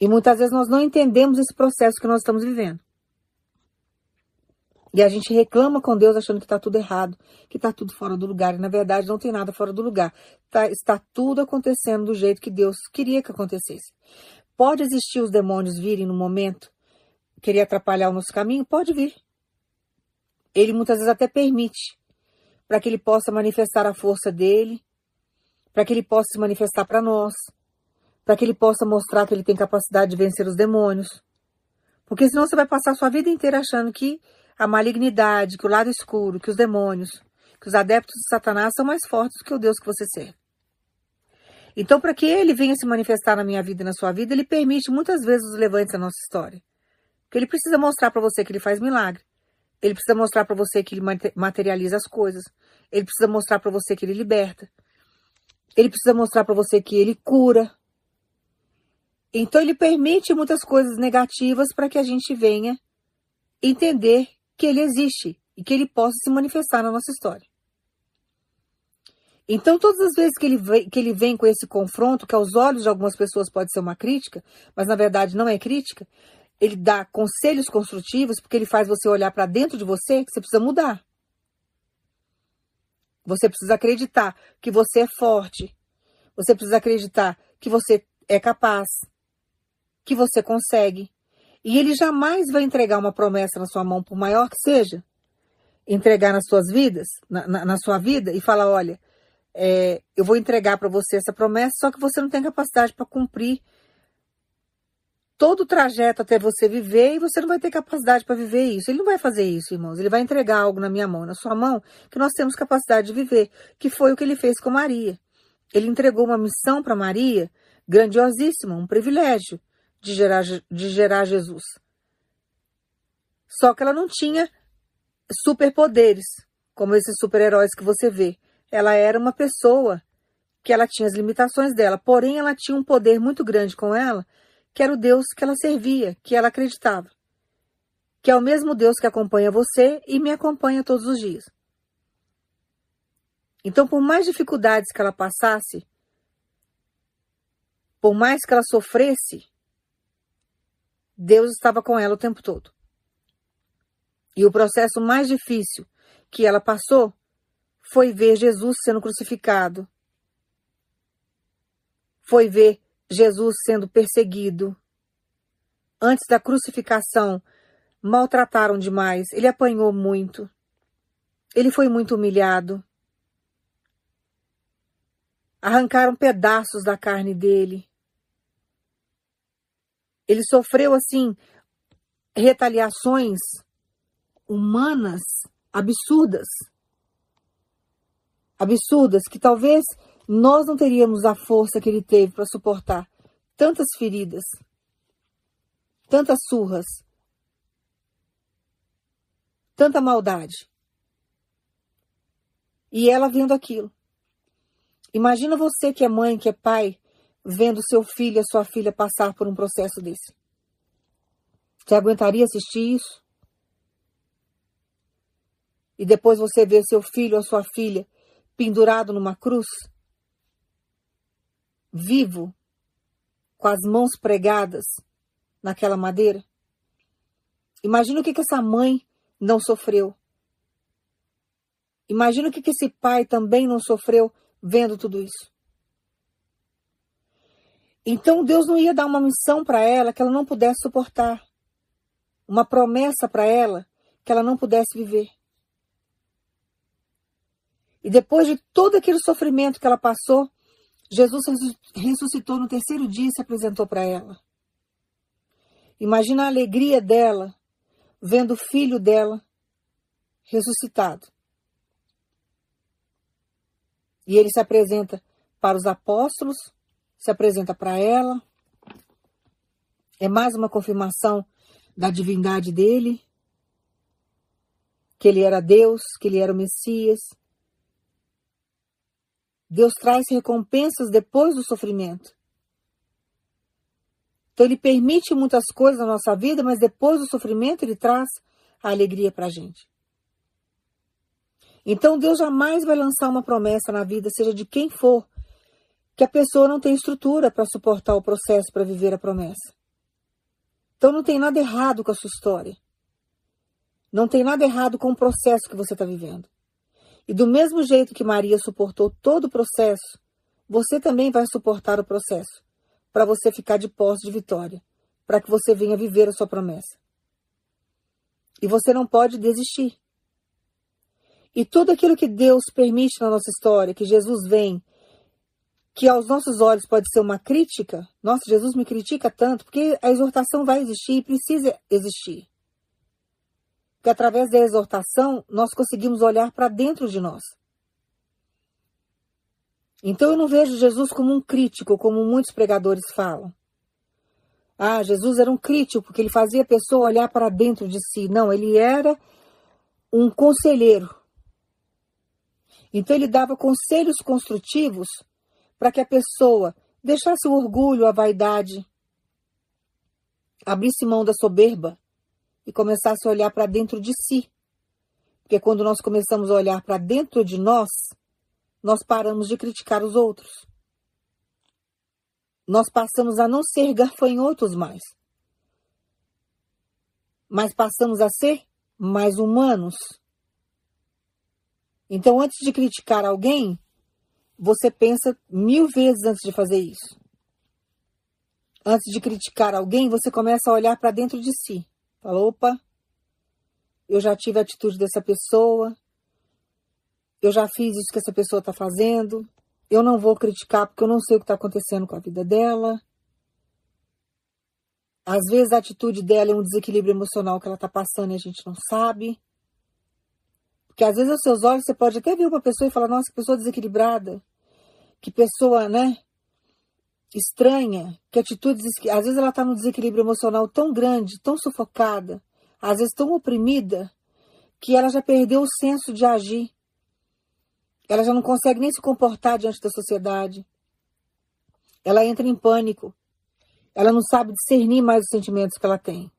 E muitas vezes nós não entendemos esse processo que nós estamos vivendo. E a gente reclama com Deus achando que está tudo errado, que está tudo fora do lugar. E na verdade não tem nada fora do lugar. Tá, está tudo acontecendo do jeito que Deus queria que acontecesse. Pode existir os demônios virem no momento, querer atrapalhar o nosso caminho? Pode vir. Ele muitas vezes até permite para que ele possa manifestar a força dele, para que ele possa se manifestar para nós, para que ele possa mostrar que ele tem capacidade de vencer os demônios. Porque senão você vai passar a sua vida inteira achando que a malignidade, que o lado escuro, que os demônios, que os adeptos de Satanás são mais fortes do que o Deus que você serve. Então, para que ele venha se manifestar na minha vida e na sua vida, ele permite muitas vezes os levantes da nossa história. Porque ele precisa mostrar para você que ele faz milagre. Ele precisa mostrar para você que ele materializa as coisas. Ele precisa mostrar para você que ele liberta. Ele precisa mostrar para você que ele cura. Então ele permite muitas coisas negativas para que a gente venha entender que ele existe e que ele possa se manifestar na nossa história. Então, todas as vezes que ele, vem, que ele vem com esse confronto, que aos olhos de algumas pessoas pode ser uma crítica, mas na verdade não é crítica, ele dá conselhos construtivos porque ele faz você olhar para dentro de você que você precisa mudar. Você precisa acreditar que você é forte. Você precisa acreditar que você é capaz, que você consegue. E ele jamais vai entregar uma promessa na sua mão, por maior que seja, entregar nas suas vidas, na, na, na sua vida, e falar: olha, é, eu vou entregar para você essa promessa, só que você não tem capacidade para cumprir todo o trajeto até você viver e você não vai ter capacidade para viver isso. Ele não vai fazer isso, irmãos. Ele vai entregar algo na minha mão, na sua mão, que nós temos capacidade de viver, que foi o que ele fez com Maria. Ele entregou uma missão para Maria grandiosíssima, um privilégio de gerar, de gerar Jesus. Só que ela não tinha superpoderes, como esses super-heróis que você vê. Ela era uma pessoa que ela tinha as limitações dela, porém ela tinha um poder muito grande com ela, que era o Deus que ela servia, que ela acreditava. Que é o mesmo Deus que acompanha você e me acompanha todos os dias. Então, por mais dificuldades que ela passasse, por mais que ela sofresse, Deus estava com ela o tempo todo. E o processo mais difícil que ela passou foi ver Jesus sendo crucificado. Foi ver Jesus sendo perseguido. Antes da crucificação, maltrataram demais. Ele apanhou muito. Ele foi muito humilhado. Arrancaram pedaços da carne dele. Ele sofreu, assim, retaliações humanas absurdas. Absurdas, que talvez nós não teríamos a força que ele teve para suportar tantas feridas, tantas surras, tanta maldade. E ela vendo aquilo. Imagina você que é mãe, que é pai, vendo seu filho e sua filha passar por um processo desse. Você aguentaria assistir isso? E depois você vê seu filho ou sua filha pendurado numa cruz? Vivo, com as mãos pregadas naquela madeira? Imagina o que, que essa mãe não sofreu. Imagina o que, que esse pai também não sofreu vendo tudo isso. Então Deus não ia dar uma missão para ela que ela não pudesse suportar, uma promessa para ela que ela não pudesse viver. E depois de todo aquele sofrimento que ela passou, Jesus ressuscitou no terceiro dia e se apresentou para ela. Imagina a alegria dela vendo o filho dela ressuscitado. E ele se apresenta para os apóstolos, se apresenta para ela. É mais uma confirmação da divindade dele, que ele era Deus, que ele era o Messias. Deus traz recompensas depois do sofrimento. Então ele permite muitas coisas na nossa vida, mas depois do sofrimento ele traz a alegria para a gente. Então Deus jamais vai lançar uma promessa na vida, seja de quem for, que a pessoa não tem estrutura para suportar o processo para viver a promessa. Então não tem nada errado com a sua história. Não tem nada errado com o processo que você está vivendo. E do mesmo jeito que Maria suportou todo o processo, você também vai suportar o processo, para você ficar de posse de vitória, para que você venha viver a sua promessa. E você não pode desistir. E tudo aquilo que Deus permite na nossa história, que Jesus vem, que aos nossos olhos pode ser uma crítica, nossa, Jesus me critica tanto, porque a exortação vai existir e precisa existir. Porque através da exortação nós conseguimos olhar para dentro de nós. Então eu não vejo Jesus como um crítico, como muitos pregadores falam. Ah, Jesus era um crítico, porque ele fazia a pessoa olhar para dentro de si. Não, ele era um conselheiro. Então ele dava conselhos construtivos para que a pessoa deixasse o orgulho, a vaidade, abrisse mão da soberba e começasse a olhar para dentro de si. Porque quando nós começamos a olhar para dentro de nós, nós paramos de criticar os outros. Nós passamos a não ser gafanhotos mais. Mas passamos a ser mais humanos. Então, antes de criticar alguém, você pensa mil vezes antes de fazer isso. Antes de criticar alguém, você começa a olhar para dentro de si. Fala, opa, eu já tive a atitude dessa pessoa, eu já fiz isso que essa pessoa está fazendo, eu não vou criticar porque eu não sei o que está acontecendo com a vida dela. Às vezes a atitude dela é um desequilíbrio emocional que ela está passando e a gente não sabe. Porque às vezes aos seus olhos você pode até ver uma pessoa e falar, nossa, que pessoa desequilibrada. Que pessoa, né? Estranha. Que atitudes. Às vezes ela está num desequilíbrio emocional tão grande, tão sufocada, às vezes tão oprimida, que ela já perdeu o senso de agir. Ela já não consegue nem se comportar diante da sociedade. Ela entra em pânico. Ela não sabe discernir mais os sentimentos que ela tem.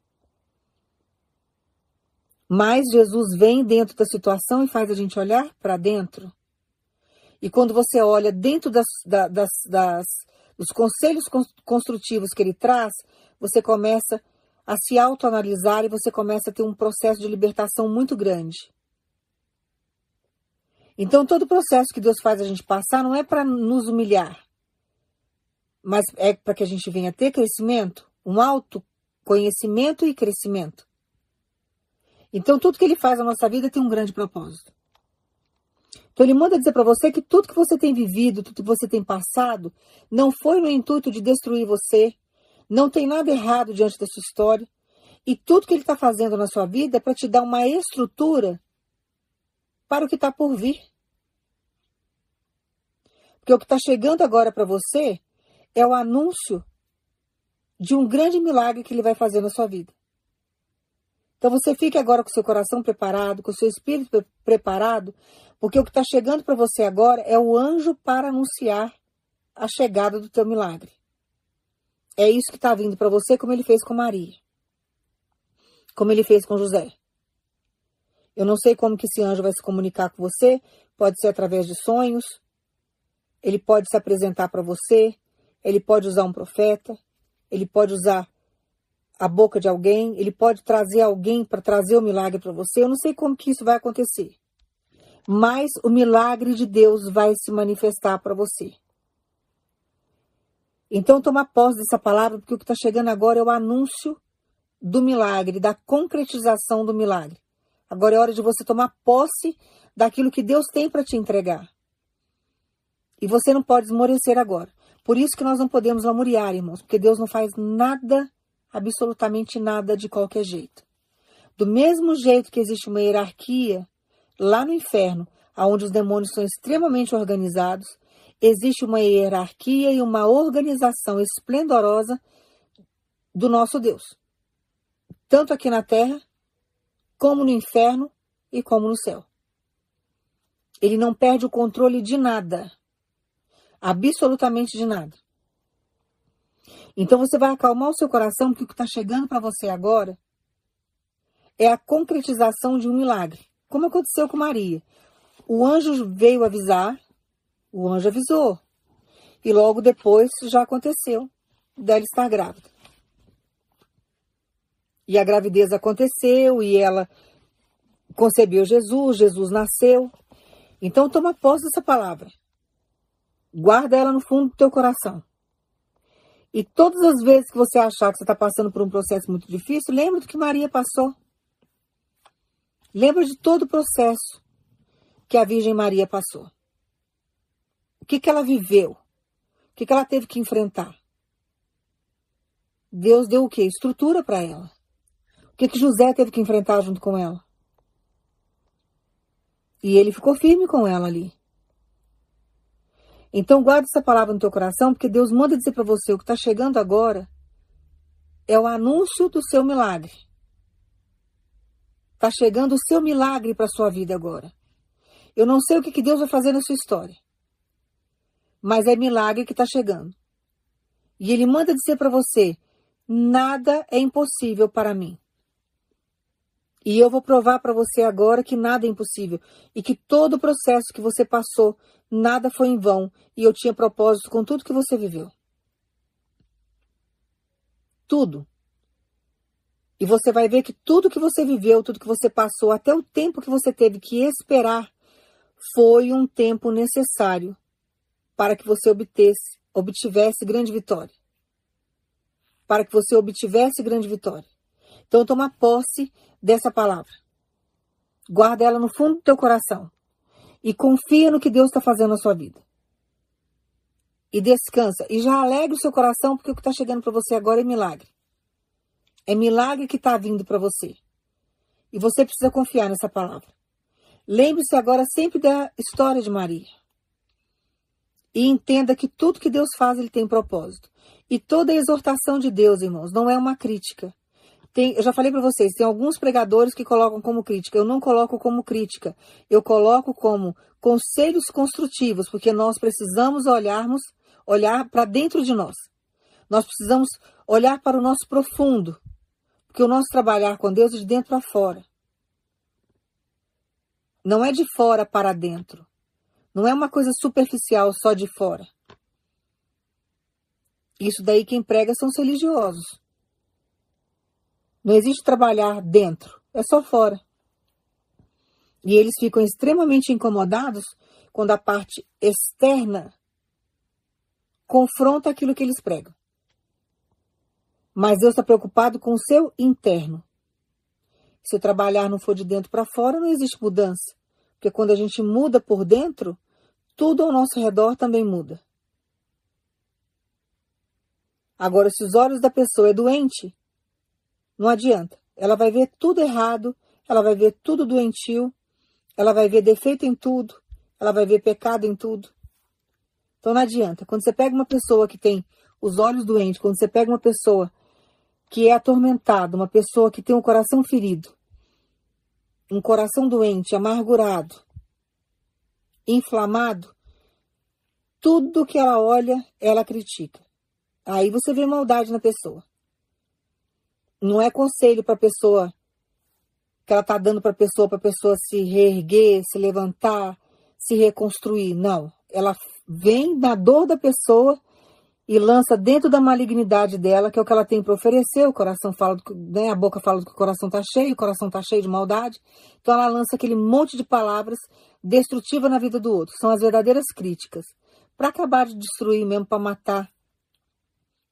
Mas Jesus vem dentro da situação e faz a gente olhar para dentro. E quando você olha dentro das, das, das, dos conselhos construtivos que ele traz, você começa a se autoanalisar e você começa a ter um processo de libertação muito grande. Então, todo processo que Deus faz a gente passar não é para nos humilhar, mas é para que a gente venha ter crescimento, um autoconhecimento e crescimento. Então, tudo que ele faz na nossa vida tem um grande propósito. Então, ele manda dizer para você que tudo que você tem vivido, tudo que você tem passado, não foi no intuito de destruir você, não tem nada errado diante da sua história, e tudo que ele está fazendo na sua vida é para te dar uma estrutura para o que está por vir. Porque o que está chegando agora para você é o anúncio de um grande milagre que ele vai fazer na sua vida. Então você fique agora com seu coração preparado, com seu espírito preparado, porque o que está chegando para você agora é o anjo para anunciar a chegada do teu milagre. É isso que está vindo para você, como ele fez com Maria, como ele fez com José. Eu não sei como que esse anjo vai se comunicar com você, pode ser através de sonhos, ele pode se apresentar para você, ele pode usar um profeta, ele pode usar a boca de alguém, ele pode trazer alguém para trazer o milagre para você. Eu não sei como que isso vai acontecer. Mas o milagre de Deus vai se manifestar para você. Então toma posse dessa palavra, porque o que está chegando agora é o anúncio do milagre, da concretização do milagre. Agora é hora de você tomar posse daquilo que Deus tem para te entregar. E você não pode esmorecer agora. Por isso que nós não podemos lamuriar, irmãos, porque Deus não faz nada, absolutamente nada de qualquer jeito. Do mesmo jeito que existe uma hierarquia lá no inferno, onde os demônios são extremamente organizados, existe uma hierarquia e uma organização esplendorosa do nosso Deus. Tanto aqui na terra como no inferno e como no céu. Ele não perde o controle de nada. Absolutamente de nada. Então você vai acalmar o seu coração, porque o que está chegando para você agora é a concretização de um milagre. Como aconteceu com Maria. O anjo veio avisar, o anjo avisou. E logo depois já aconteceu dela estar grávida. E a gravidez aconteceu e ela concebeu Jesus, Jesus nasceu. Então toma posse dessa palavra. Guarda ela no fundo do teu coração. E todas as vezes que você achar que você está passando por um processo muito difícil, lembra do que Maria passou. Lembra de todo o processo. que a Virgem Maria passou. O que, que ela viveu? O que, que ela teve que enfrentar? Deus deu o quê? Estrutura para ela. O que, que José teve que enfrentar junto com ela? E ele ficou firme com ela ali. Então guarde essa palavra no teu coração, porque Deus manda dizer para você o que está chegando agora é o anúncio do seu milagre. Está chegando o seu milagre para a sua vida agora. Eu não sei o que, que Deus vai fazer na sua história, mas é milagre que está chegando. E Ele manda dizer para você: nada é impossível para mim. E eu vou provar para você agora que nada é impossível e que todo o processo que você passou, nada foi em vão e eu tinha propósito com tudo que você viveu. Tudo. E você vai ver que tudo que você viveu, tudo que você passou, até o tempo que você teve que esperar, foi um tempo necessário para que você obtesse, obtivesse grande vitória. Para que você obtivesse grande vitória. Então toma posse dessa palavra. Guarda ela no fundo do teu coração. E confia no que Deus está fazendo na sua vida. E descansa. E já alegre o seu coração, porque o que está chegando para você agora é milagre. É milagre que está vindo para você. E você precisa confiar nessa palavra. Lembre-se agora sempre da história de Maria. E entenda que tudo que Deus faz, ele tem propósito. E toda a exortação de Deus, irmãos, não é uma crítica. Tem, eu já falei para vocês, tem alguns pregadores que colocam como crítica. Eu não coloco como crítica. Eu coloco como conselhos construtivos, porque nós precisamos olharmos, olhar para dentro de nós. Nós precisamos olhar para o nosso profundo, porque o nosso trabalhar com Deus é de dentro para fora. Não é de fora para dentro. Não é uma coisa superficial só de fora. Isso daí quem prega são os religiosos. Não existe trabalhar dentro, é só fora. E eles ficam extremamente incomodados quando a parte externa confronta aquilo que eles pregam. Mas Deus está preocupado com o seu interno. Se o trabalhar não for de dentro para fora, não existe mudança. Porque quando a gente muda por dentro, tudo ao nosso redor também muda. Agora, se os olhos da pessoa é doente, não adianta. Ela vai ver tudo errado, ela vai ver tudo doentio, ela vai ver defeito em tudo, ela vai ver pecado em tudo. Então não adianta. Quando você pega uma pessoa que tem os olhos doentes, quando você pega uma pessoa que é atormentada, uma pessoa que tem um coração ferido, um coração doente, amargurado, inflamado, tudo que ela olha, ela critica. Aí você vê maldade na pessoa. Não é conselho para a pessoa que ela está dando para a pessoa, para a pessoa se reerguer, se levantar, se reconstruir. Não. Ela vem da dor da pessoa e lança dentro da malignidade dela, que é o que ela tem para oferecer. O coração fala, né, a boca fala que o coração está cheio, o coração está cheio de maldade. Então ela lança aquele monte de palavras destrutivas na vida do outro. São as verdadeiras críticas. Para acabar de destruir mesmo, para matar,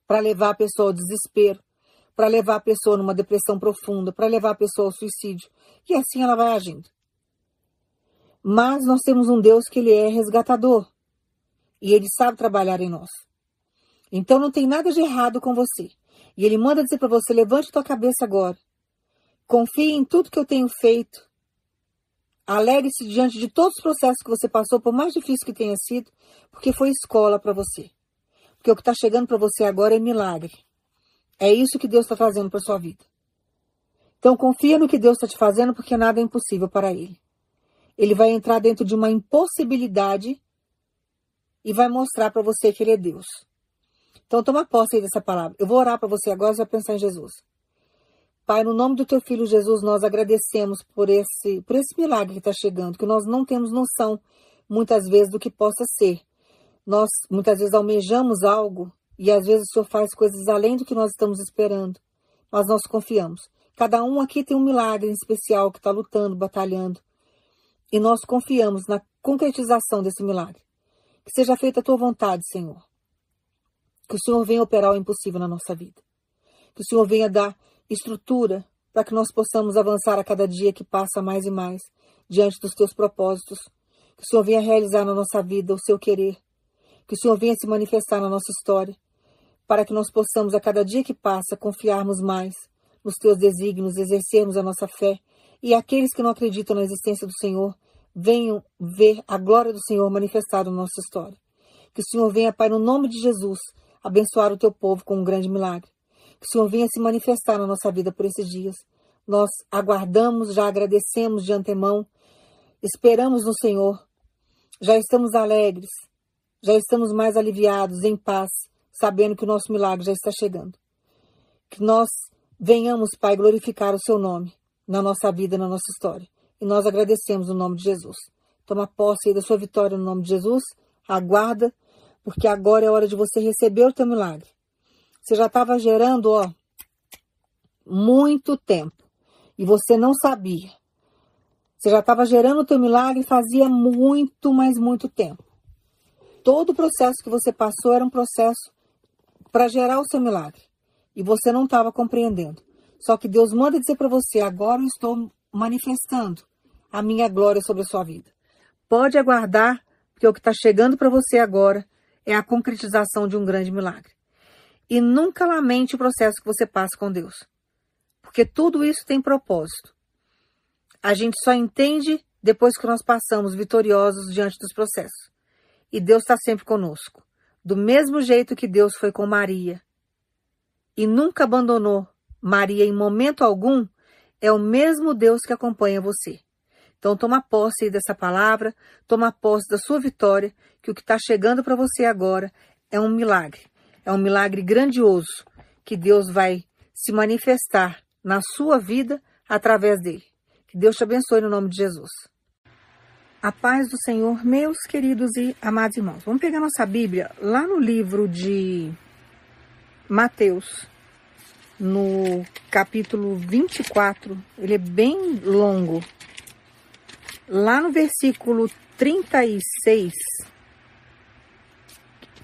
para levar a pessoa ao desespero para levar a pessoa numa depressão profunda, para levar a pessoa ao suicídio. E assim ela vai agindo. Mas nós temos um Deus que ele é resgatador. E ele sabe trabalhar em nós. Então não tem nada de errado com você. E ele manda dizer para você: levante tua cabeça agora. Confie em tudo que eu tenho feito. Alegre-se diante de todos os processos que você passou, por mais difícil que tenha sido, porque foi escola para você. Porque o que está chegando para você agora é milagre. É isso que Deus está fazendo para sua vida. Então confia no que Deus está te fazendo, porque nada é impossível para Ele. Ele vai entrar dentro de uma impossibilidade e vai mostrar para você que Ele é Deus. Então toma posse aí dessa palavra. Eu vou orar para você agora, você vai pensar em Jesus. Pai, no nome do teu filho Jesus, nós agradecemos por esse, por esse milagre que está chegando, que nós não temos noção, muitas vezes, do que possa ser. Nós, muitas vezes, almejamos algo e às vezes o Senhor faz coisas além do que nós estamos esperando, mas nós confiamos. Cada um aqui tem um milagre em especial que está lutando, batalhando. E nós confiamos na concretização desse milagre. Que seja feita a tua vontade, Senhor. Que o Senhor venha operar o impossível na nossa vida. Que o Senhor venha dar estrutura para que nós possamos avançar a cada dia que passa mais e mais diante dos teus propósitos. Que o Senhor venha realizar na nossa vida o seu querer. Que o Senhor venha se manifestar na nossa história, para que nós possamos, a cada dia que passa, confiarmos mais nos teus desígnios, exercermos a nossa fé. E aqueles que não acreditam na existência do Senhor, venham ver a glória do Senhor manifestada na nossa história. Que o Senhor venha, Pai, no nome de Jesus, abençoar o teu povo com um grande milagre. Que o Senhor venha se manifestar na nossa vida por esses dias. Nós aguardamos, já agradecemos de antemão, esperamos no Senhor, já estamos alegres, já estamos mais aliviados, em paz, sabendo que o nosso milagre já está chegando. Que nós venhamos, Pai, glorificar o Seu nome na nossa vida, na nossa história. E nós agradecemos no nome de Jesus. Toma posse aí da sua vitória no nome de Jesus. Aguarda, porque agora é hora de você receber o teu milagre. Você já estava gerando, ó, muito tempo. E você não sabia. Você já estava gerando o teu milagre fazia muito, mas muito tempo. Todo o processo que você passou era um processo para gerar o seu milagre. E você não estava compreendendo. Só que Deus manda dizer para você: agora eu estou manifestando a minha glória sobre a sua vida. Pode aguardar, porque o que está chegando para você agora é a concretização de um grande milagre. E nunca lamente o processo que você passa com Deus, porque tudo isso tem propósito. A gente só entende depois que nós passamos vitoriosos diante dos processos. E Deus está sempre conosco, do mesmo jeito que Deus foi com Maria. E nunca abandonou Maria em momento algum, é o mesmo Deus que acompanha você. Então, toma posse dessa palavra, toma posse da sua vitória, que o que está chegando para você agora é um milagre. É um milagre grandioso que Deus vai se manifestar na sua vida através dele. Que Deus te abençoe no nome de Jesus. A paz do Senhor, meus queridos e amados irmãos. Vamos pegar nossa Bíblia lá no livro de Mateus, no capítulo 24. Ele é bem longo, Lá no versículo 36,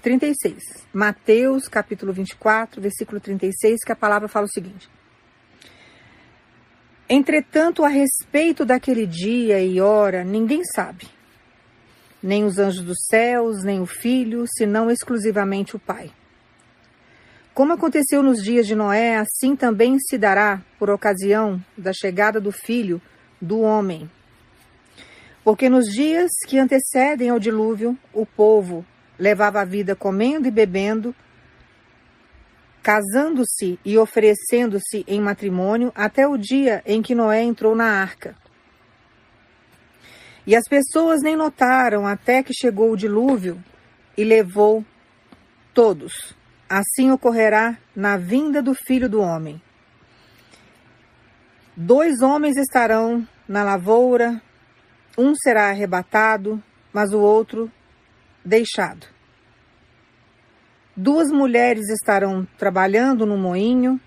36, Mateus capítulo 24, versículo 36, que a palavra fala o seguinte: Entretanto, a respeito daquele dia e hora, ninguém sabe, nem os anjos dos céus, nem o filho, senão exclusivamente o Pai. Como aconteceu nos dias de Noé, assim também se dará por ocasião da chegada do filho do homem. Porque nos dias que antecedem ao dilúvio, o povo levava a vida comendo e bebendo, casando-se e oferecendo-se em matrimônio até o dia em que Noé entrou na arca. E as pessoas nem notaram até que chegou o dilúvio e levou todos. Assim ocorrerá na vinda do filho do homem. Dois homens estarão na lavoura, um será arrebatado, mas o outro deixado. Duas mulheres estarão trabalhando no moinho,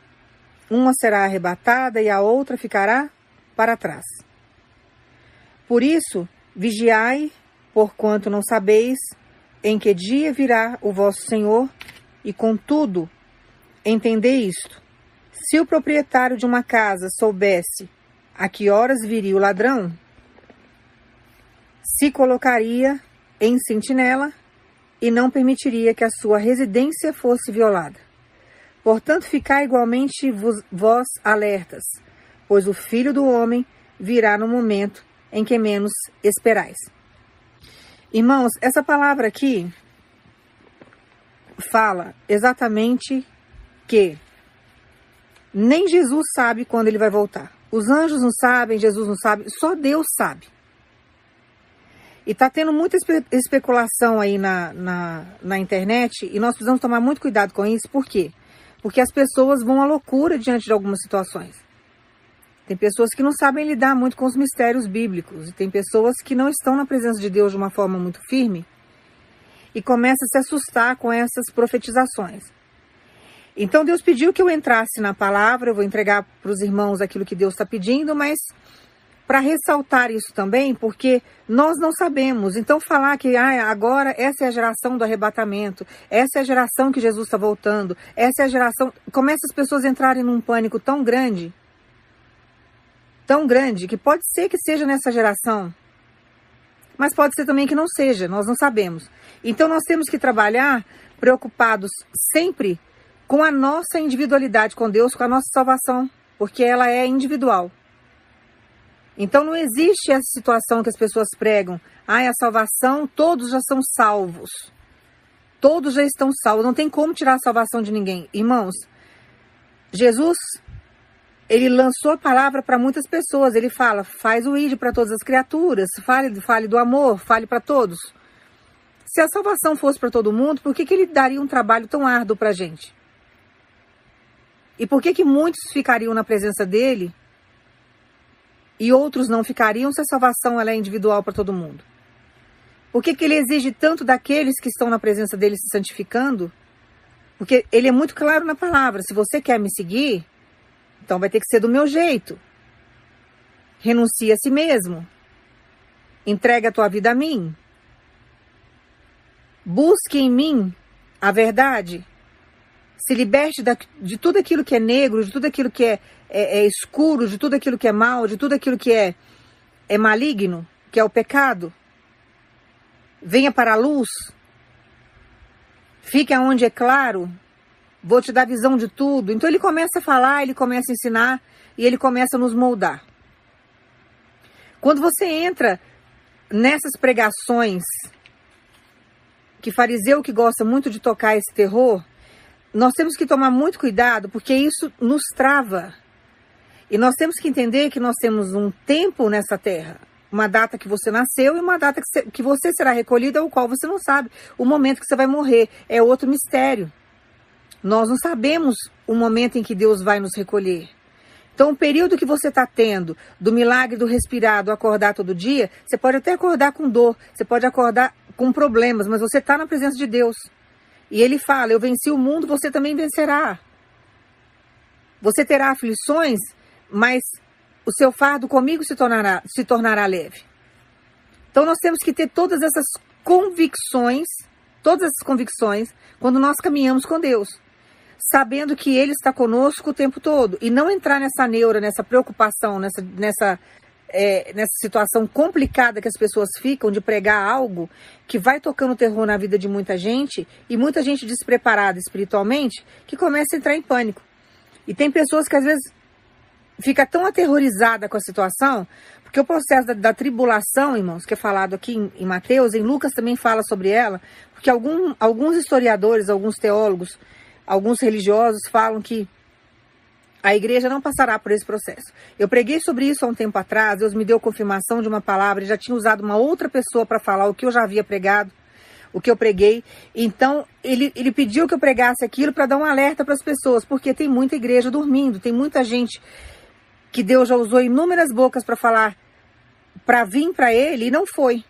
uma será arrebatada e a outra ficará para trás. Por isso, vigiai, porquanto não sabeis em que dia virá o vosso Senhor, e contudo, entendei isto: se o proprietário de uma casa soubesse a que horas viria o ladrão, se colocaria em sentinela e não permitiria que a sua residência fosse violada. Portanto, ficai igualmente vós alertas, pois o filho do homem virá no momento em que menos esperais. Irmãos, essa palavra aqui fala exatamente que nem Jesus sabe quando ele vai voltar. Os anjos não sabem, Jesus não sabe, só Deus sabe. E está tendo muita espe especulação aí na, na, na, internet e nós precisamos tomar muito cuidado com isso. Por quê? Porque as pessoas vão à loucura diante de algumas situações. Tem pessoas que não sabem lidar muito com os mistérios bíblicos. E tem pessoas que não estão na presença de Deus de uma forma muito firme e começam a se assustar com essas profetizações. Então Deus pediu que eu entrasse na palavra, eu vou entregar para os irmãos aquilo que Deus está pedindo, mas para ressaltar isso também, porque nós não sabemos. Então, falar que ah, agora essa é a geração do arrebatamento, essa é a geração que Jesus está voltando, essa é a geração. Começa as pessoas a entrarem num pânico tão grande, tão grande, que pode ser que seja nessa geração. mas pode ser também que não seja, nós não sabemos. Então nós temos que trabalhar preocupados sempre com a nossa individualidade com Deus, com a nossa salvação, porque ela é individual. Então não existe essa situação que as pessoas pregam. Ai, a salvação, todos já são salvos. Todos já estão salvos. Não tem como tirar a salvação de ninguém. Irmãos, Jesus, ele lançou a palavra para muitas pessoas. Ele fala, faz o id para todas as criaturas. Fale, fale do amor, fale para todos. Se a salvação fosse para todo mundo, por que, que ele daria um trabalho tão árduo para a gente? E por que, que muitos ficariam na presença dele e outros não ficariam se a salvação ela é individual para todo mundo? Por que, que ele exige tanto daqueles que estão na presença dele se santificando? Porque ele é muito claro na palavra: se você quer me seguir, então vai ter que ser do meu jeito. Renuncia a si mesmo. Entrega a tua vida a mim. Busque em mim a verdade. Se liberte da, de tudo aquilo que é negro, de tudo aquilo que é, é, é escuro, de tudo aquilo que é mal, de tudo aquilo que é, é maligno, que é o pecado. Venha para a luz. Fique aonde é claro. Vou te dar visão de tudo. Então ele começa a falar, ele começa a ensinar e ele começa a nos moldar. Quando você entra nessas pregações que fariseu que gosta muito de tocar esse terror, nós temos que tomar muito cuidado porque isso nos trava. E nós temos que entender que nós temos um tempo nessa terra, uma data que você nasceu e uma data que você será recolhida, o qual você não sabe. O momento que você vai morrer é outro mistério. Nós não sabemos o momento em que Deus vai nos recolher. Então, o período que você está tendo do milagre do respirar, do acordar todo dia, você pode até acordar com dor, você pode acordar com problemas, mas você está na presença de Deus. E ele fala: Eu venci o mundo, você também vencerá. Você terá aflições, mas o seu fardo comigo se tornará, se tornará leve. Então nós temos que ter todas essas convicções, todas essas convicções, quando nós caminhamos com Deus. Sabendo que Ele está conosco o tempo todo. E não entrar nessa neura, nessa preocupação, nessa, nessa é, nessa situação complicada que as pessoas ficam de pregar algo que vai tocando terror na vida de muita gente e muita gente despreparada espiritualmente que começa a entrar em pânico. E tem pessoas que às vezes fica tão aterrorizada com a situação, porque o processo da, da tribulação, irmãos, que é falado aqui em, em, Mateus, em Lucas também fala sobre ela, porque algum, alguns historiadores, alguns teólogos, alguns religiosos falam que a igreja não passará por esse processo. Eu preguei sobre isso há um tempo atrás, Deus me deu confirmação de uma palavra, já tinha usado uma outra pessoa para falar o que eu já havia pregado, o que eu preguei. Então, ele, ele pediu que eu pregasse aquilo para dar um alerta para as pessoas, porque tem muita igreja dormindo, tem muita gente que Deus já usou inúmeras bocas para falar, para vir para ele e não foi.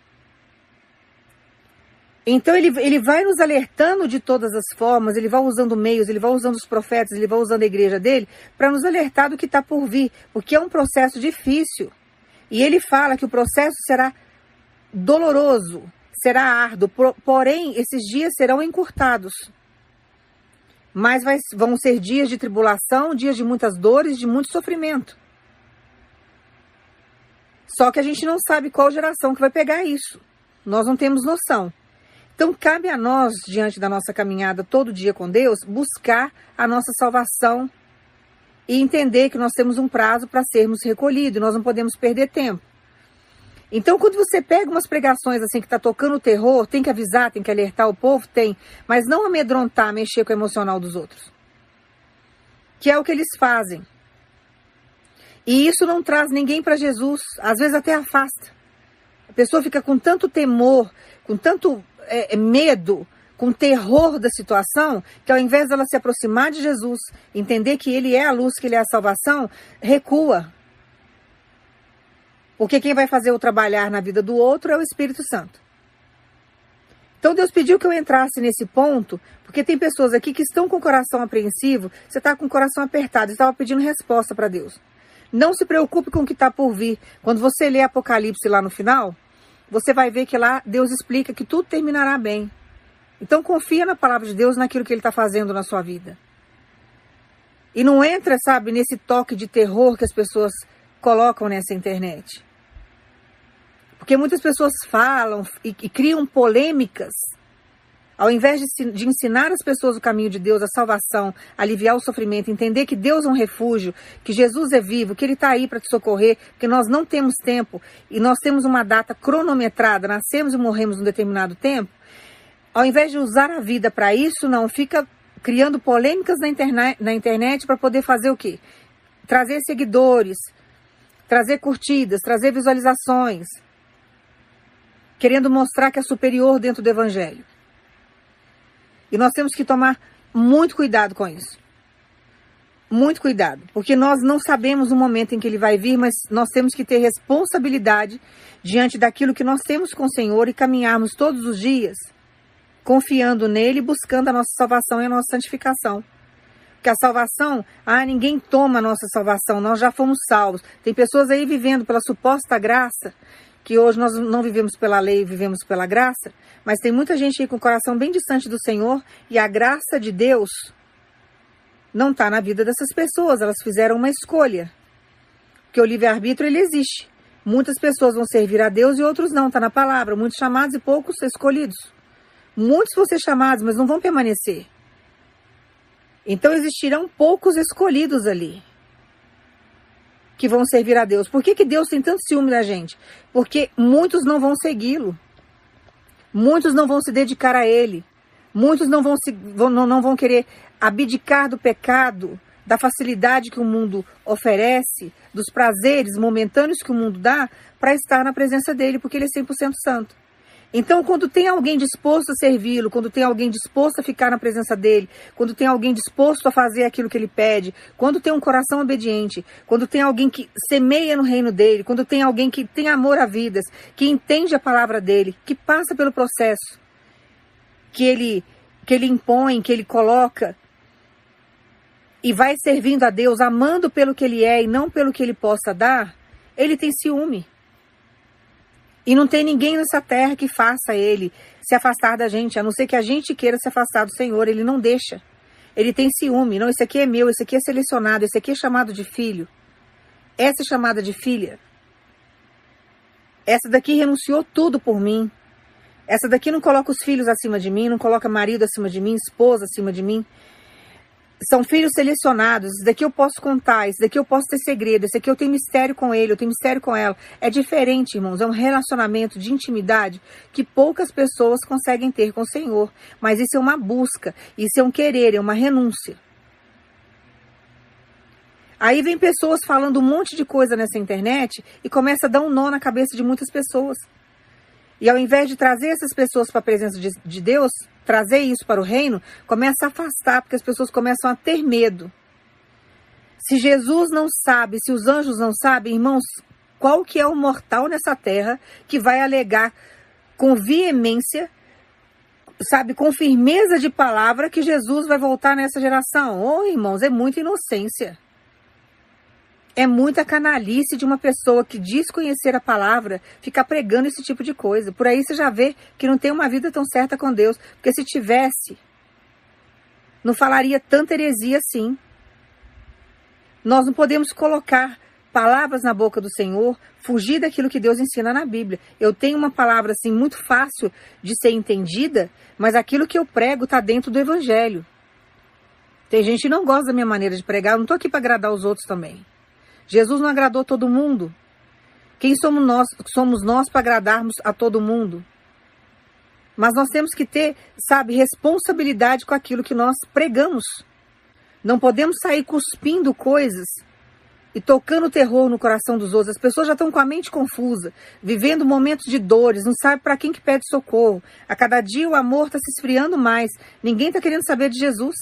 Então ele, ele vai nos alertando de todas as formas, ele vai usando meios, ele vai usando os profetas, ele vai usando a igreja dele para nos alertar do que está por vir, porque é um processo difícil. E ele fala que o processo será doloroso, será árduo, porém esses dias serão encurtados. Mas vai, vão ser dias de tribulação, dias de muitas dores, de muito sofrimento. Só que a gente não sabe qual geração que vai pegar isso. Nós não temos noção. Então, cabe a nós, diante da nossa caminhada todo dia com Deus, buscar a nossa salvação e entender que nós temos um prazo para sermos recolhidos, nós não podemos perder tempo. Então, quando você pega umas pregações assim que está tocando o terror, tem que avisar, tem que alertar o povo, tem, mas não amedrontar, mexer com o emocional dos outros. Que é o que eles fazem. E isso não traz ninguém para Jesus, às vezes até afasta. A pessoa fica com tanto temor, com tanto é, é, medo, com terror da situação, que ao invés dela se aproximar de Jesus, entender que Ele é a luz, que Ele é a salvação, recua. Porque quem vai fazer o trabalhar na vida do outro é o Espírito Santo. Então Deus pediu que eu entrasse nesse ponto, porque tem pessoas aqui que estão com o coração apreensivo, você está com o coração apertado, estava pedindo resposta para Deus. Não se preocupe com o que está por vir. Quando você lê Apocalipse lá no final, você vai ver que lá Deus explica que tudo terminará bem. Então confia na palavra de Deus, naquilo que Ele está fazendo na sua vida. E não entra, sabe, nesse toque de terror que as pessoas colocam nessa internet. Porque muitas pessoas falam e, e criam polêmicas ao invés de, de, ensinar as pessoas o caminho de Deus, a salvação, aliviar o sofrimento, entender que Deus é um refúgio, que Jesus é vivo, que Ele está aí para te socorrer, que nós não temos tempo e nós temos uma data cronometrada, nascemos e morremos um determinado tempo, ao invés de usar a vida para isso, não, fica criando polêmicas na internet, na internet para poder fazer o quê? Trazer seguidores, trazer curtidas, trazer visualizações, querendo mostrar que é superior dentro do Evangelho. E nós temos que tomar muito cuidado com isso. Muito cuidado, porque nós não sabemos o momento em que ele vai vir, mas nós temos que ter responsabilidade diante daquilo que nós temos com o Senhor e caminharmos todos os dias confiando nele buscando a nossa salvação e a nossa santificação. Porque a salvação, ah, ninguém toma a nossa salvação, nós já fomos salvos. Tem pessoas aí vivendo pela suposta graça que hoje nós não vivemos pela lei, vivemos pela graça, mas tem muita gente aí com o coração bem distante do Senhor e a graça de Deus não está na vida dessas pessoas, elas fizeram uma escolha. Porque o livre-arbítrio ele existe. Muitas pessoas vão servir a Deus e outros não, está na palavra. Muitos chamados e poucos escolhidos. Muitos vão ser chamados, mas não vão permanecer. Então existirão poucos escolhidos ali que vão servir a Deus. Por que, que Deus tem tanto ciúme da gente? Porque muitos não vão segui-lo. Muitos não vão se dedicar a Ele. Muitos não vão, se, vão, não, não vão querer abdicar do pecado, da facilidade que o mundo oferece, dos prazeres momentâneos que o mundo dá, para estar na presença dele, porque ele é 100% santo. Então, quando tem alguém disposto a servi-lo, quando tem alguém disposto a ficar na presença dele, quando tem alguém disposto a fazer aquilo que ele pede, quando tem um coração obediente, quando tem alguém que semeia no reino dele, quando tem alguém que tem amor a vidas, que entende a palavra dele, que passa pelo processo que ele que ele impõe, que ele coloca e vai servindo a Deus, amando pelo que ele é e não pelo que ele possa dar, ele tem ciúme. E não tem ninguém nessa terra que faça ele se afastar da gente, a não ser que a gente queira se afastar do Senhor. Ele não deixa. Ele tem ciúme. Não, esse aqui é meu, esse aqui é selecionado, esse aqui é chamado de filho. Essa é chamada de filha. Essa daqui renunciou tudo por mim. Essa daqui não coloca os filhos acima de mim, não coloca marido acima de mim, esposa acima de mim são filhos selecionados, esse daqui eu posso contar, esse daqui eu posso ter segredo, esse aqui eu tenho mistério com ele, eu tenho mistério com ela. É diferente, irmãos, é um relacionamento de intimidade que poucas pessoas conseguem ter com o Senhor. Mas isso é uma busca, isso é um querer, é uma renúncia. Aí vem pessoas falando um monte de coisa nessa internet e começa a dar um nó na cabeça de muitas pessoas. E ao invés de trazer essas pessoas para a presença de, de Deus, trazer isso para o reino, começa a afastar, porque as pessoas começam a ter medo. Se Jesus não sabe, se os anjos não sabem, irmãos, qual que é o mortal nessa terra que vai alegar com veemência, sabe, com firmeza de palavra que Jesus vai voltar nessa geração? Oh, irmãos, é muita inocência. É muita canalice de uma pessoa que diz conhecer a palavra ficar pregando esse tipo de coisa. Por aí você já vê que não tem uma vida tão certa com Deus. Porque se tivesse, não falaria tanta heresia assim. Nós não podemos colocar palavras na boca do Senhor, fugir daquilo que Deus ensina na Bíblia. Eu tenho uma palavra assim muito fácil de ser entendida, mas aquilo que eu prego está dentro do Evangelho. Tem gente que não gosta da minha maneira de pregar, eu não estou aqui para agradar os outros também. Jesus não agradou todo mundo. Quem somos nós, somos nós para agradarmos a todo mundo? Mas nós temos que ter, sabe, responsabilidade com aquilo que nós pregamos. Não podemos sair cuspindo coisas e tocando terror no coração dos outros. As pessoas já estão com a mente confusa, vivendo momentos de dores, não sabe para quem que pede socorro. A cada dia o amor está se esfriando mais. Ninguém está querendo saber de Jesus.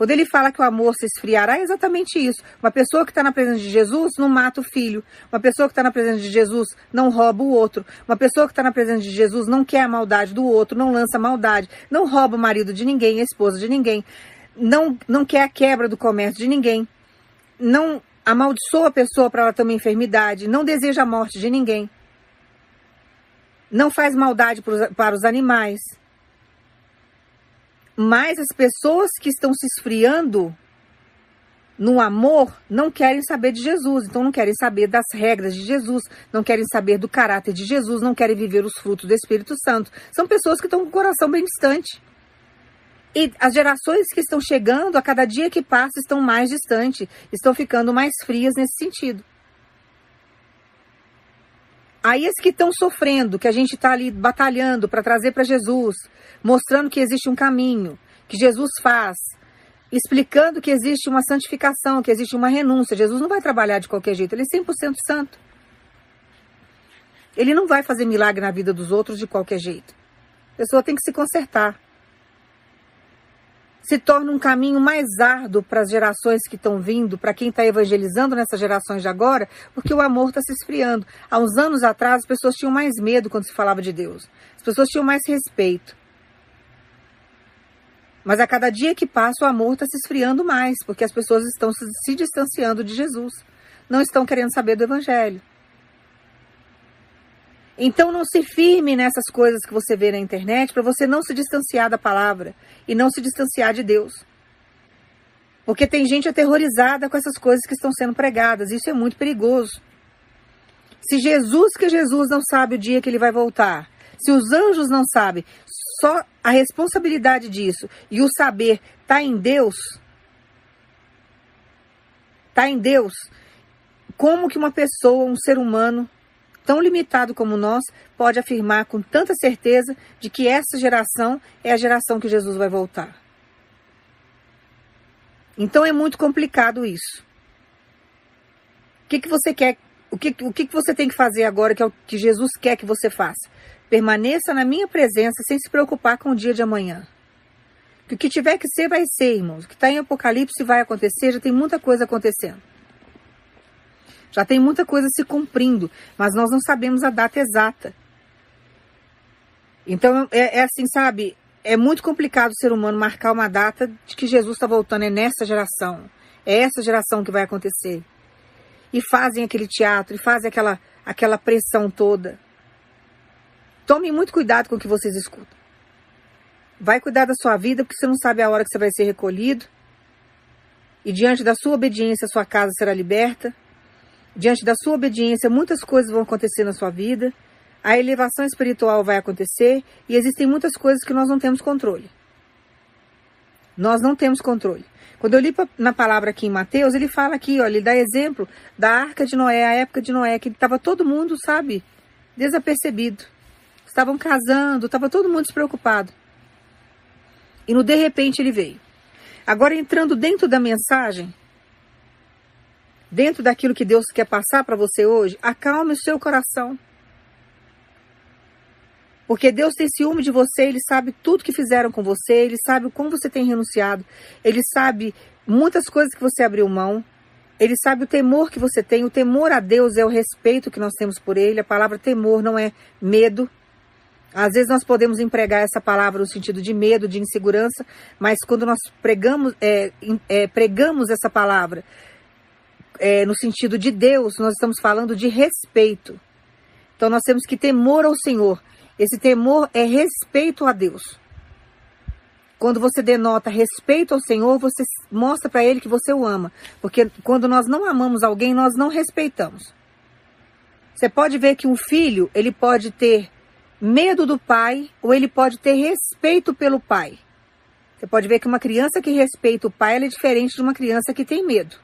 Quando ele fala que o amor se esfriará, é exatamente isso. Uma pessoa que está na presença de Jesus não mata o filho. Uma pessoa que está na presença de Jesus não rouba o outro. Uma pessoa que está na presença de Jesus não quer a maldade do outro, não lança maldade, não rouba o marido de ninguém, a esposa de ninguém. Não, não quer a quebra do comércio de ninguém. Não amaldiçoa a pessoa para ela ter uma enfermidade. Não deseja a morte de ninguém. Não faz maldade para os animais mas as pessoas que estão se esfriando no amor, não querem saber de Jesus. Então, não querem saber das regras de Jesus, não querem saber do caráter de Jesus, não querem viver os frutos do Espírito Santo. São pessoas que estão com o coração bem distante. E as gerações que estão chegando, a cada dia que passa, estão mais distantes, estão ficando mais frias nesse sentido. Aí esses que estão sofrendo, que a gente está ali batalhando para trazer para Jesus, mostrando que existe um caminho, que Jesus faz, explicando que existe uma santificação, que existe uma renúncia. Jesus não vai trabalhar de qualquer jeito, ele é 100% santo. Ele não vai fazer milagre na vida dos outros de qualquer jeito. A pessoa tem que se consertar se torna um caminho mais árduo para as gerações que estão vindo, para quem está evangelizando nessas gerações de agora, porque o amor está se esfriando. Há uns anos atrás, as pessoas tinham mais medo quando se falava de Deus. As pessoas tinham mais respeito. Mas a cada dia que passa, o amor está se esfriando mais, porque as pessoas estão se distanciando de Jesus. Não estão querendo saber do Evangelho. Então não se firme nessas coisas que você vê na internet para você não se distanciar da palavra e não se distanciar de Deus. Porque tem gente aterrorizada com essas coisas que estão sendo pregadas. Isso é muito perigoso. Se Jesus, que Jesus não sabe o dia que ele vai voltar, se os anjos não sabem, só a responsabilidade disso e o saber está em Deus, está em Deus, como que uma pessoa, um ser humano, tão limitado como nós, pode afirmar com tanta certeza de que essa geração é a geração que Jesus vai voltar. Então é muito complicado isso. O que, que você quer? O que, o que, que você tem que fazer agora que é o que Jesus quer que você faça? Permaneça na minha presença sem se preocupar com o dia de amanhã. Que o que tiver que ser, vai ser, irmãos. O que está em Apocalipse vai acontecer, já tem muita coisa acontecendo. Já tem muita coisa se cumprindo, mas nós não sabemos a data exata. Então, é, é assim, sabe? É muito complicado o ser humano marcar uma data de que Jesus está voltando. É nessa geração. É essa geração que vai acontecer. E fazem aquele teatro, e fazem aquela, aquela pressão toda. Tome muito cuidado com o que vocês escutam. Vai cuidar da sua vida, porque você não sabe a hora que você vai ser recolhido. E diante da sua obediência, sua casa será liberta. Diante da sua obediência, muitas coisas vão acontecer na sua vida, a elevação espiritual vai acontecer e existem muitas coisas que nós não temos controle. Nós não temos controle. Quando eu li na palavra aqui em Mateus, ele fala aqui, ó, ele dá exemplo da arca de Noé, a época de Noé, que estava todo mundo, sabe, desapercebido. Estavam casando, estava todo mundo despreocupado. E no de repente ele veio. Agora entrando dentro da mensagem, dentro daquilo que Deus quer passar para você hoje, acalme o seu coração. Porque Deus tem ciúme de você, Ele sabe tudo que fizeram com você, Ele sabe como você tem renunciado, Ele sabe muitas coisas que você abriu mão, Ele sabe o temor que você tem. O temor a Deus é o respeito que nós temos por Ele. A palavra temor não é medo. Às vezes nós podemos empregar essa palavra no sentido de medo, de insegurança, mas quando nós pregamos, é, é, pregamos essa palavra é, no sentido de Deus, nós estamos falando de respeito. Então nós temos que temor ao Senhor. Esse temor é respeito a Deus. Quando você denota respeito ao Senhor, você mostra para Ele que você o ama. Porque quando nós não amamos alguém, nós não respeitamos. Você pode ver que um filho, ele pode ter medo do pai ou ele pode ter respeito pelo pai. Você pode ver que uma criança que respeita o pai é diferente de uma criança que tem medo.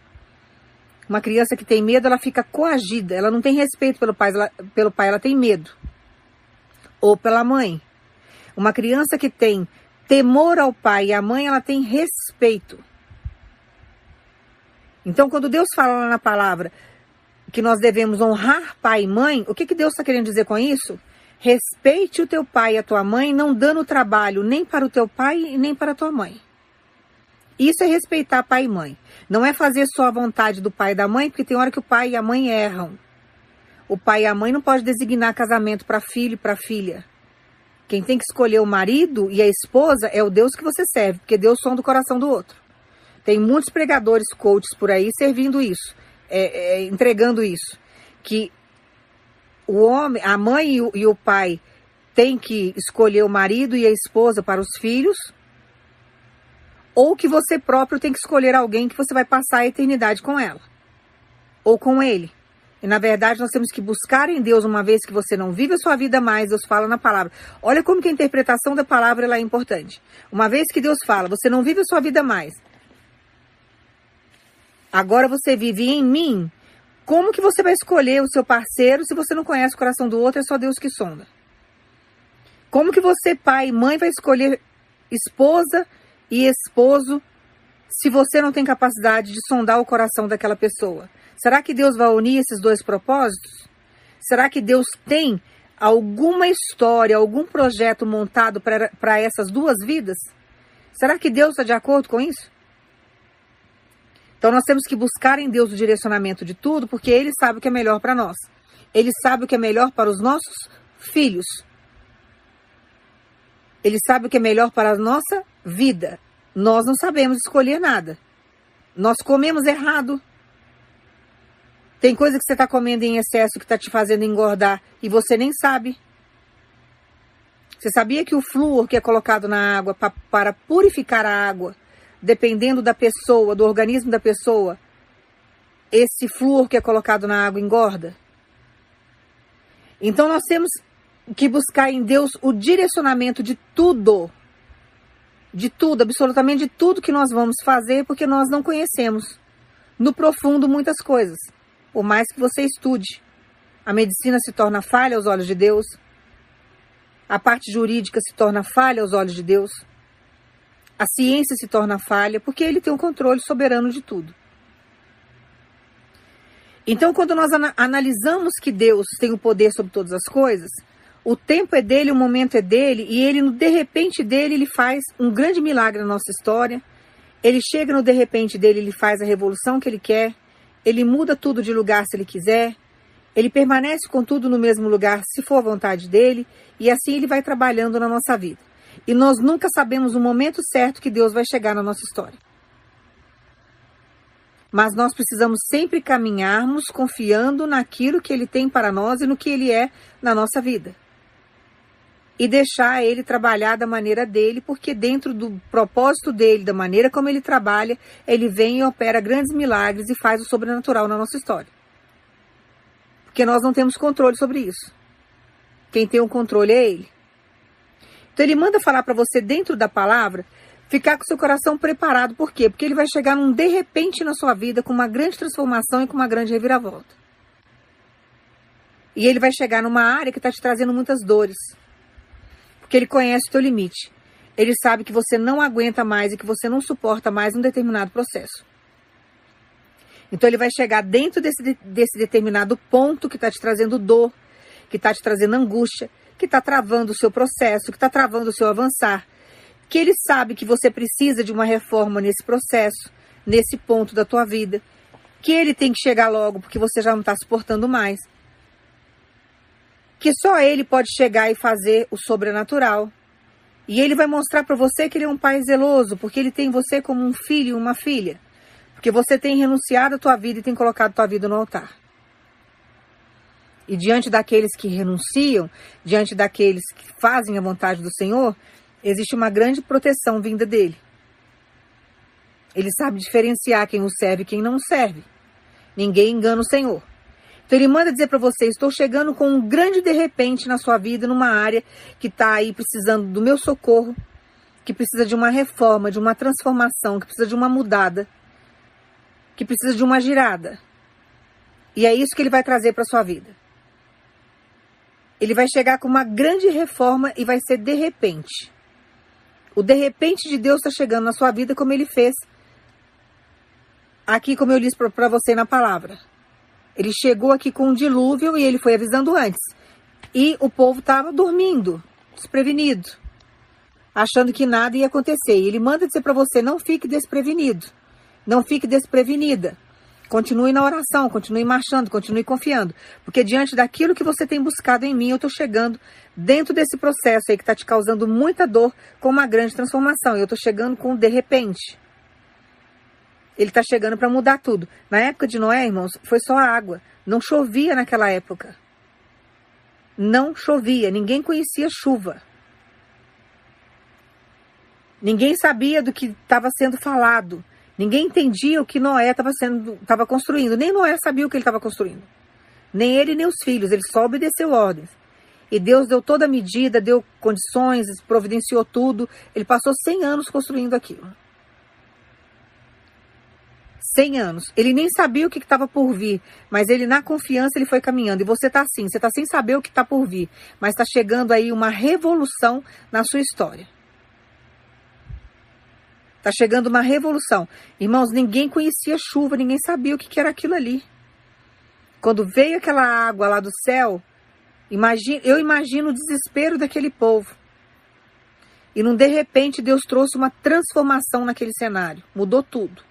Uma criança que tem medo, ela fica coagida, ela não tem respeito pelo pai, ela, pelo pai, ela tem medo. Ou pela mãe. Uma criança que tem temor ao pai e à mãe, ela tem respeito. Então, quando Deus fala lá na palavra que nós devemos honrar pai e mãe, o que, que Deus está querendo dizer com isso? Respeite o teu pai e a tua mãe, não dando trabalho nem para o teu pai e nem para a tua mãe. Isso é respeitar pai e mãe. Não é fazer só a vontade do pai e da mãe, porque tem hora que o pai e a mãe erram. O pai e a mãe não pode designar casamento para filho e para filha. Quem tem que escolher o marido e a esposa é o Deus que você serve, porque Deus som do coração do outro. Tem muitos pregadores, coaches por aí servindo isso, é, é, entregando isso, que o homem, a mãe e o, e o pai têm que escolher o marido e a esposa para os filhos, ou que você próprio tem que escolher alguém que você vai passar a eternidade com ela ou com ele. E na verdade nós temos que buscar em Deus uma vez que você não vive a sua vida mais, Deus fala na palavra. Olha como que a interpretação da palavra é importante. Uma vez que Deus fala, você não vive a sua vida mais. Agora você vive em mim. Como que você vai escolher o seu parceiro se você não conhece o coração do outro? É só Deus que sonda. Como que você, pai e mãe, vai escolher esposa e esposo se você não tem capacidade de sondar o coração daquela pessoa? Será que Deus vai unir esses dois propósitos? Será que Deus tem alguma história, algum projeto montado para essas duas vidas? Será que Deus está de acordo com isso? Então nós temos que buscar em Deus o direcionamento de tudo, porque Ele sabe o que é melhor para nós. Ele sabe o que é melhor para os nossos filhos. Ele sabe o que é melhor para a nossa vida. Nós não sabemos escolher nada. Nós comemos errado. Tem coisa que você está comendo em excesso que está te fazendo engordar e você nem sabe. Você sabia que o flúor que é colocado na água pra, para purificar a água, dependendo da pessoa, do organismo da pessoa, esse flúor que é colocado na água engorda? Então nós temos que buscar em Deus o direcionamento de tudo de tudo, absolutamente de tudo que nós vamos fazer, porque nós não conhecemos no profundo muitas coisas. Por mais que você estude, a medicina se torna falha aos olhos de Deus, a parte jurídica se torna falha aos olhos de Deus, a ciência se torna falha, porque ele tem o um controle soberano de tudo. Então, quando nós analisamos que Deus tem o poder sobre todas as coisas, o tempo é dele, o momento é dele, e ele, no de repente dele, ele faz um grande milagre na nossa história. Ele chega no de repente dele, ele faz a revolução que ele quer. Ele muda tudo de lugar se ele quiser. Ele permanece com tudo no mesmo lugar se for a vontade dele. E assim ele vai trabalhando na nossa vida. E nós nunca sabemos o momento certo que Deus vai chegar na nossa história. Mas nós precisamos sempre caminharmos confiando naquilo que Ele tem para nós e no que Ele é na nossa vida e deixar ele trabalhar da maneira dele, porque dentro do propósito dele, da maneira como ele trabalha, ele vem e opera grandes milagres e faz o sobrenatural na nossa história. Porque nós não temos controle sobre isso. Quem tem o controle é ele. Então ele manda falar para você dentro da palavra, ficar com seu coração preparado. Por quê? Porque ele vai chegar num de repente na sua vida com uma grande transformação e com uma grande reviravolta. E ele vai chegar numa área que está te trazendo muitas dores porque ele conhece o teu limite. Ele sabe que você não aguenta mais e que você não suporta mais um determinado processo. Então ele vai chegar dentro desse, desse determinado ponto que está te trazendo dor, que está te trazendo angústia, que está travando o seu processo, que está travando o seu avançar. Que ele sabe que você precisa de uma reforma nesse processo, nesse ponto da tua vida. Que ele tem que chegar logo porque você já não está suportando mais que só ele pode chegar e fazer o sobrenatural. E ele vai mostrar para você que ele é um pai zeloso, porque ele tem você como um filho e uma filha. Porque você tem renunciado à tua vida e tem colocado tua vida no altar. E diante daqueles que renunciam, diante daqueles que fazem a vontade do Senhor, existe uma grande proteção vinda dele. Ele sabe diferenciar quem o serve e quem não serve. Ninguém engana o Senhor. Então ele manda dizer para você: estou chegando com um grande de repente na sua vida, numa área que está aí precisando do meu socorro, que precisa de uma reforma, de uma transformação, que precisa de uma mudada, que precisa de uma girada. E é isso que ele vai trazer para sua vida. Ele vai chegar com uma grande reforma e vai ser de repente. O de repente de Deus está chegando na sua vida como ele fez aqui, como eu disse para você na palavra. Ele chegou aqui com um dilúvio e ele foi avisando antes. E o povo estava dormindo, desprevenido, achando que nada ia acontecer. E ele manda dizer para você: não fique desprevenido, não fique desprevenida. Continue na oração, continue marchando, continue confiando. Porque diante daquilo que você tem buscado em mim, eu estou chegando dentro desse processo aí que está te causando muita dor com uma grande transformação. Eu estou chegando com de repente. Ele está chegando para mudar tudo. Na época de Noé, irmãos, foi só água. Não chovia naquela época. Não chovia. Ninguém conhecia chuva. Ninguém sabia do que estava sendo falado. Ninguém entendia o que Noé estava sendo, estava construindo. Nem Noé sabia o que ele estava construindo. Nem ele nem os filhos. Ele só obedeceu ordens. E Deus deu toda a medida, deu condições, providenciou tudo. Ele passou 100 anos construindo aquilo. 100 anos. Ele nem sabia o que estava por vir, mas ele, na confiança, ele foi caminhando. E você está assim, você está sem saber o que está por vir, mas está chegando aí uma revolução na sua história. Está chegando uma revolução. Irmãos, ninguém conhecia chuva, ninguém sabia o que, que era aquilo ali. Quando veio aquela água lá do céu, imagine, eu imagino o desespero daquele povo. E num de repente Deus trouxe uma transformação naquele cenário, mudou tudo.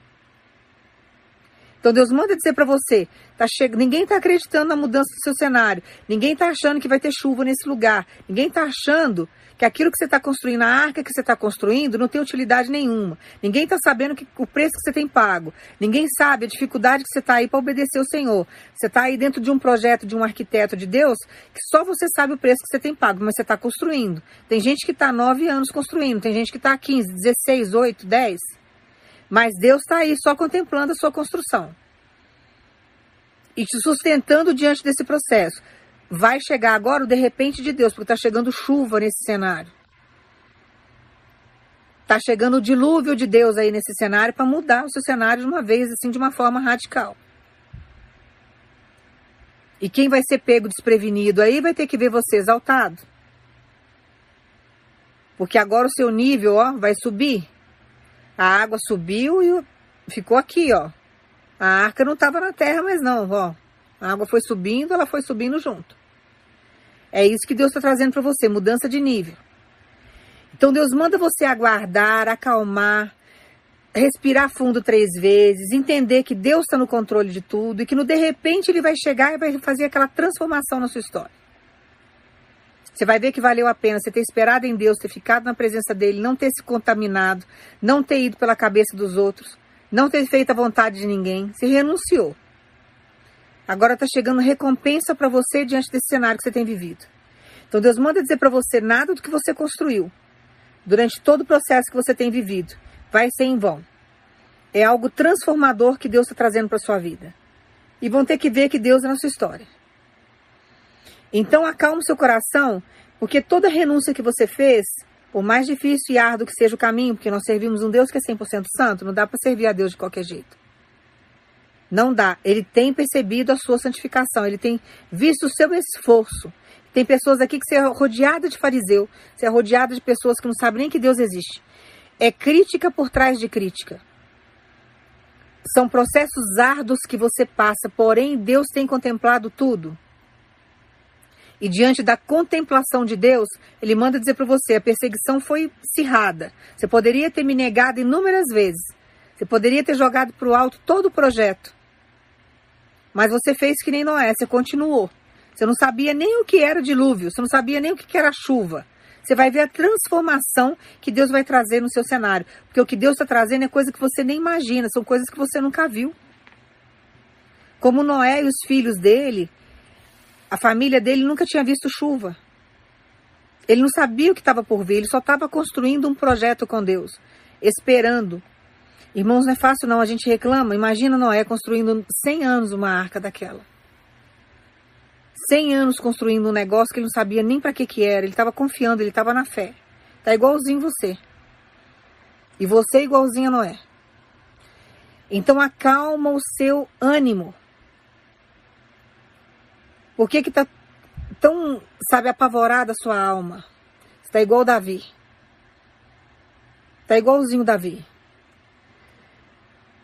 Então Deus manda dizer para você, tá che... ninguém está acreditando na mudança do seu cenário, ninguém está achando que vai ter chuva nesse lugar, ninguém está achando que aquilo que você está construindo, a arca que você está construindo, não tem utilidade nenhuma. Ninguém está sabendo que, o preço que você tem pago. Ninguém sabe a dificuldade que você está aí para obedecer o Senhor. Você está aí dentro de um projeto de um arquiteto de Deus que só você sabe o preço que você tem pago, mas você está construindo. Tem gente que está nove anos construindo, tem gente que está 15, 16, 8, 10. Mas Deus está aí só contemplando a sua construção. E te sustentando diante desse processo. Vai chegar agora o de repente de Deus, porque está chegando chuva nesse cenário. Está chegando o dilúvio de Deus aí nesse cenário para mudar o seu cenário de uma vez, assim, de uma forma radical. E quem vai ser pego desprevenido aí vai ter que ver você exaltado. Porque agora o seu nível, ó, vai subir. A água subiu e ficou aqui, ó. A arca não estava na terra, mas não, ó. A água foi subindo, ela foi subindo junto. É isso que Deus está trazendo para você, mudança de nível. Então Deus manda você aguardar, acalmar, respirar fundo três vezes, entender que Deus está no controle de tudo e que no de repente Ele vai chegar e vai fazer aquela transformação na sua história. Você vai ver que valeu a pena você ter esperado em Deus, ter ficado na presença dele, não ter se contaminado, não ter ido pela cabeça dos outros, não ter feito a vontade de ninguém. Você renunciou. Agora está chegando recompensa para você diante desse cenário que você tem vivido. Então Deus manda dizer para você nada do que você construiu durante todo o processo que você tem vivido vai ser em vão. É algo transformador que Deus está trazendo para sua vida. E vão ter que ver que Deus é na sua história. Então acalme seu coração, porque toda renúncia que você fez, por mais difícil e árduo que seja o caminho, porque nós servimos um Deus que é 100% santo, não dá para servir a Deus de qualquer jeito. Não dá. Ele tem percebido a sua santificação, ele tem visto o seu esforço. Tem pessoas aqui que você é rodeada de fariseu, você é rodeada de pessoas que não sabem nem que Deus existe. É crítica por trás de crítica. São processos árduos que você passa, porém Deus tem contemplado tudo. E diante da contemplação de Deus, ele manda dizer para você: a perseguição foi acirrada. Você poderia ter me negado inúmeras vezes. Você poderia ter jogado para o alto todo o projeto. Mas você fez que nem Noé, você continuou. Você não sabia nem o que era dilúvio, você não sabia nem o que era chuva. Você vai ver a transformação que Deus vai trazer no seu cenário. Porque o que Deus está trazendo é coisa que você nem imagina, são coisas que você nunca viu. Como Noé e os filhos dele, a família dele nunca tinha visto chuva. Ele não sabia o que estava por vir, ele só estava construindo um projeto com Deus, esperando. Irmãos, não é fácil não, a gente reclama. Imagina Noé construindo 100 anos uma arca daquela. 100 anos construindo um negócio que ele não sabia nem para que que era, ele estava confiando, ele estava na fé. Tá igualzinho você. E você igualzinho a Noé. Então acalma o seu ânimo. Por que que tá tão, sabe, apavorada a sua alma? Está igual Davi. Está igualzinho Davi.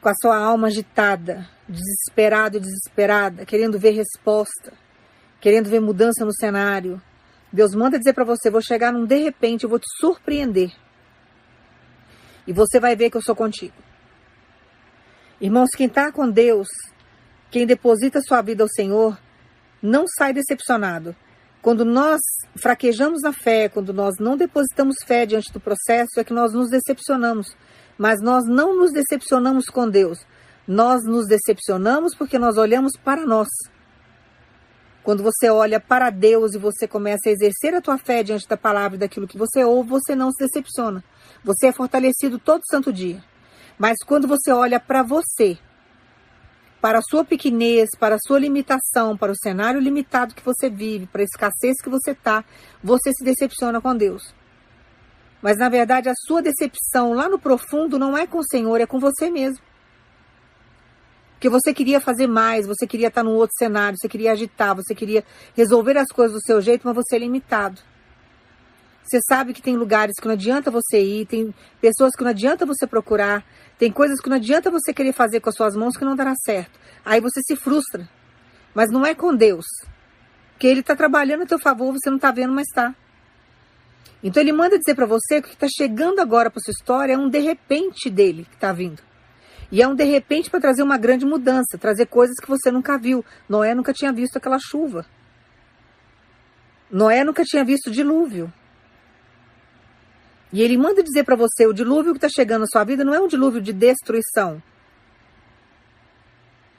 Com a sua alma agitada, desesperado desesperada, querendo ver resposta, querendo ver mudança no cenário. Deus manda dizer para você: vou chegar num de repente, eu vou te surpreender. E você vai ver que eu sou contigo. Irmãos, quem está com Deus, quem deposita sua vida ao Senhor, não sai decepcionado. Quando nós fraquejamos na fé, quando nós não depositamos fé diante do processo, é que nós nos decepcionamos. Mas nós não nos decepcionamos com Deus. Nós nos decepcionamos porque nós olhamos para nós. Quando você olha para Deus e você começa a exercer a tua fé diante da palavra e daquilo que você ouve, você não se decepciona. Você é fortalecido todo santo dia. Mas quando você olha para você, para a sua pequenez, para a sua limitação, para o cenário limitado que você vive, para a escassez que você está, você se decepciona com Deus. Mas na verdade a sua decepção lá no profundo não é com o Senhor, é com você mesmo. Porque você queria fazer mais, você queria estar num outro cenário, você queria agitar, você queria resolver as coisas do seu jeito, mas você é limitado. Você sabe que tem lugares que não adianta você ir, tem pessoas que não adianta você procurar, tem coisas que não adianta você querer fazer com as suas mãos que não dará certo. Aí você se frustra. Mas não é com Deus. Porque Ele está trabalhando a teu favor, você não está vendo, mas está. Então Ele manda dizer para você que o que está chegando agora para sua história é um de repente dele que está vindo. E é um de repente para trazer uma grande mudança, trazer coisas que você nunca viu. Noé nunca tinha visto aquela chuva. Noé nunca tinha visto dilúvio. E ele manda dizer para você: o dilúvio que está chegando na sua vida não é um dilúvio de destruição.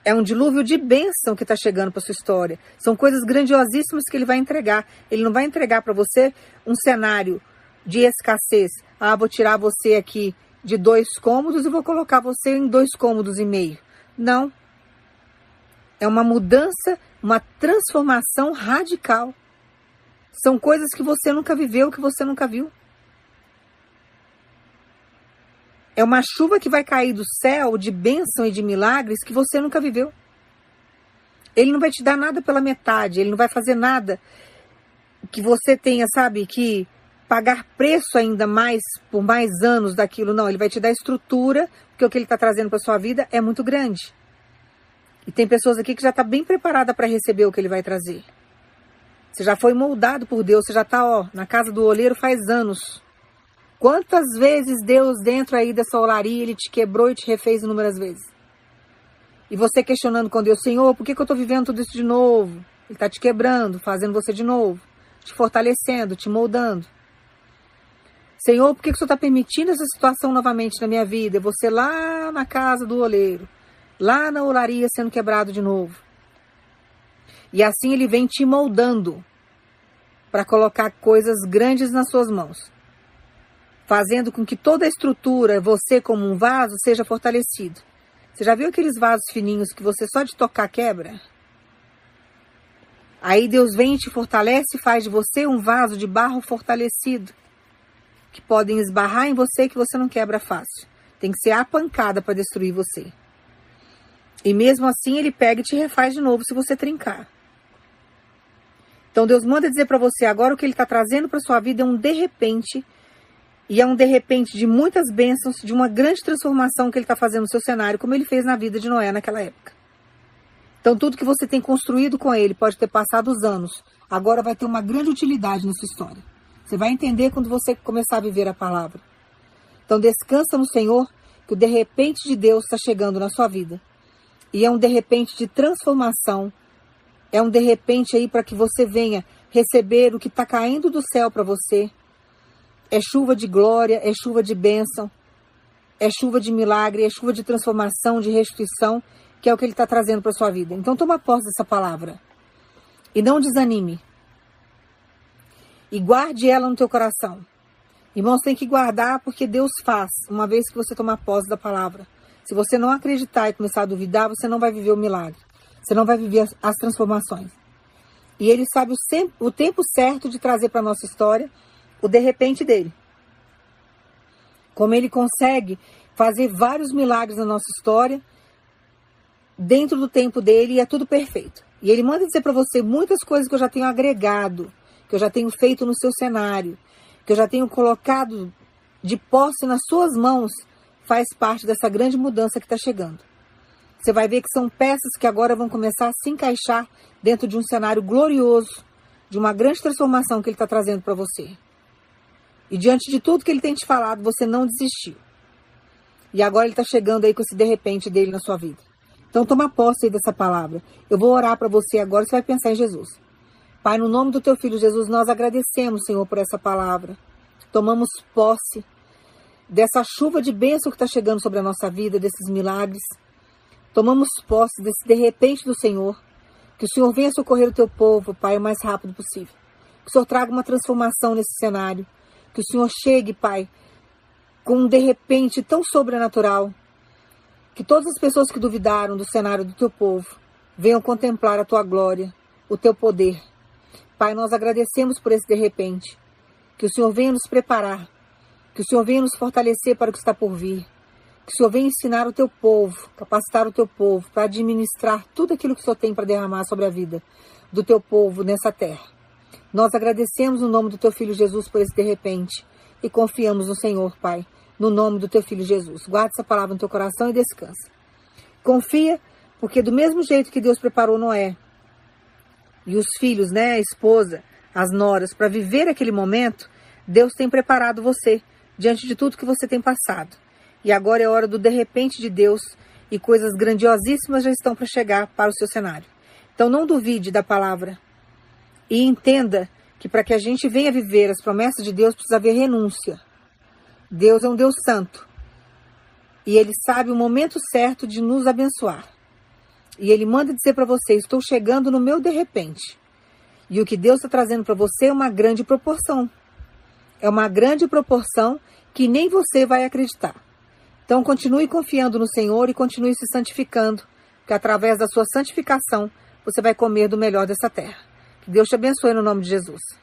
É um dilúvio de bênção que está chegando para sua história. São coisas grandiosíssimas que ele vai entregar. Ele não vai entregar para você um cenário de escassez. Ah, vou tirar você aqui de dois cômodos e vou colocar você em dois cômodos e meio. Não. É uma mudança, uma transformação radical. São coisas que você nunca viveu, que você nunca viu. É uma chuva que vai cair do céu de bênção e de milagres que você nunca viveu. Ele não vai te dar nada pela metade, ele não vai fazer nada que você tenha, sabe, que pagar preço ainda mais por mais anos daquilo. Não, ele vai te dar estrutura, porque o que ele está trazendo para sua vida é muito grande. E tem pessoas aqui que já está bem preparada para receber o que ele vai trazer. Você já foi moldado por Deus, você já está, ó, na casa do oleiro faz anos. Quantas vezes Deus, dentro aí dessa olaria, ele te quebrou e te refez inúmeras vezes? E você questionando com Deus, Senhor, por que, que eu estou vivendo tudo isso de novo? Ele está te quebrando, fazendo você de novo, te fortalecendo, te moldando. Senhor, por que, que o Senhor está permitindo essa situação novamente na minha vida? Você lá na casa do oleiro, lá na olaria sendo quebrado de novo. E assim ele vem te moldando para colocar coisas grandes nas suas mãos fazendo com que toda a estrutura, você como um vaso, seja fortalecido. Você já viu aqueles vasos fininhos que você só de tocar quebra? Aí Deus vem e te fortalece e faz de você um vaso de barro fortalecido, que podem esbarrar em você que você não quebra fácil. Tem que ser a pancada para destruir você. E mesmo assim ele pega e te refaz de novo se você trincar. Então Deus manda dizer para você agora o que ele está trazendo para sua vida é um de repente e é um de repente de muitas bênçãos, de uma grande transformação que ele está fazendo no seu cenário, como ele fez na vida de Noé naquela época. Então, tudo que você tem construído com ele pode ter passado os anos, agora vai ter uma grande utilidade na sua história. Você vai entender quando você começar a viver a palavra. Então, descansa no Senhor, que o de repente de Deus está chegando na sua vida. E é um de repente de transformação, é um de repente aí para que você venha receber o que está caindo do céu para você é chuva de glória, é chuva de bênção, é chuva de milagre, é chuva de transformação, de restituição, que é o que ele está trazendo para sua vida. Então toma posse dessa palavra. E não desanime. E guarde ela no teu coração. Irmãos, tem que guardar porque Deus faz, uma vez que você tomar posse da palavra. Se você não acreditar e começar a duvidar, você não vai viver o milagre. Você não vai viver as, transformações. E ele sabe o, sempre, o tempo certo de trazer para a nossa história o de repente dele. Como ele consegue fazer vários milagres na nossa história dentro do tempo dele e é tudo perfeito. E ele manda dizer para você muitas coisas que eu já tenho agregado, que eu já tenho feito no seu cenário, que eu já tenho colocado de posse nas suas mãos, faz parte dessa grande mudança que está chegando. Você vai ver que são peças que agora vão começar a se encaixar dentro de um cenário glorioso, de uma grande transformação que ele está trazendo para você. E diante de tudo que ele tem te falado, você não desistiu. E agora ele está chegando aí com esse de repente dele na sua vida. Então toma posse aí dessa palavra. Eu vou orar para você agora, você vai pensar em Jesus. Pai, no nome do teu filho Jesus, nós agradecemos, Senhor, por essa palavra. Tomamos posse dessa chuva de bênção que está chegando sobre a nossa vida, desses milagres. Tomamos posse desse de repente do Senhor, Que o Senhor venha socorrer o teu povo, Pai, o mais rápido possível. Que o Senhor traga uma transformação nesse cenário. Que o Senhor chegue, Pai, com um de repente tão sobrenatural. Que todas as pessoas que duvidaram do cenário do teu povo venham contemplar a tua glória, o teu poder. Pai, nós agradecemos por esse de repente. Que o Senhor venha nos preparar. Que o Senhor venha nos fortalecer para o que está por vir. Que o Senhor venha ensinar o teu povo, capacitar o teu povo para administrar tudo aquilo que o Senhor tem para derramar sobre a vida do teu povo nessa terra. Nós agradecemos no nome do teu filho Jesus por esse de repente e confiamos no Senhor, Pai, no nome do teu filho Jesus. Guarda essa palavra no teu coração e descansa. Confia, porque do mesmo jeito que Deus preparou Noé e os filhos, né, a esposa, as noras, para viver aquele momento, Deus tem preparado você diante de tudo que você tem passado. E agora é hora do de repente de Deus e coisas grandiosíssimas já estão para chegar para o seu cenário. Então não duvide da palavra e entenda que para que a gente venha viver as promessas de Deus precisa haver renúncia. Deus é um Deus santo e ele sabe o momento certo de nos abençoar. E ele manda dizer para você: Estou chegando no meu de repente. E o que Deus está trazendo para você é uma grande proporção. É uma grande proporção que nem você vai acreditar. Então continue confiando no Senhor e continue se santificando, que através da sua santificação você vai comer do melhor dessa terra. Que Deus te abençoe no nome de Jesus.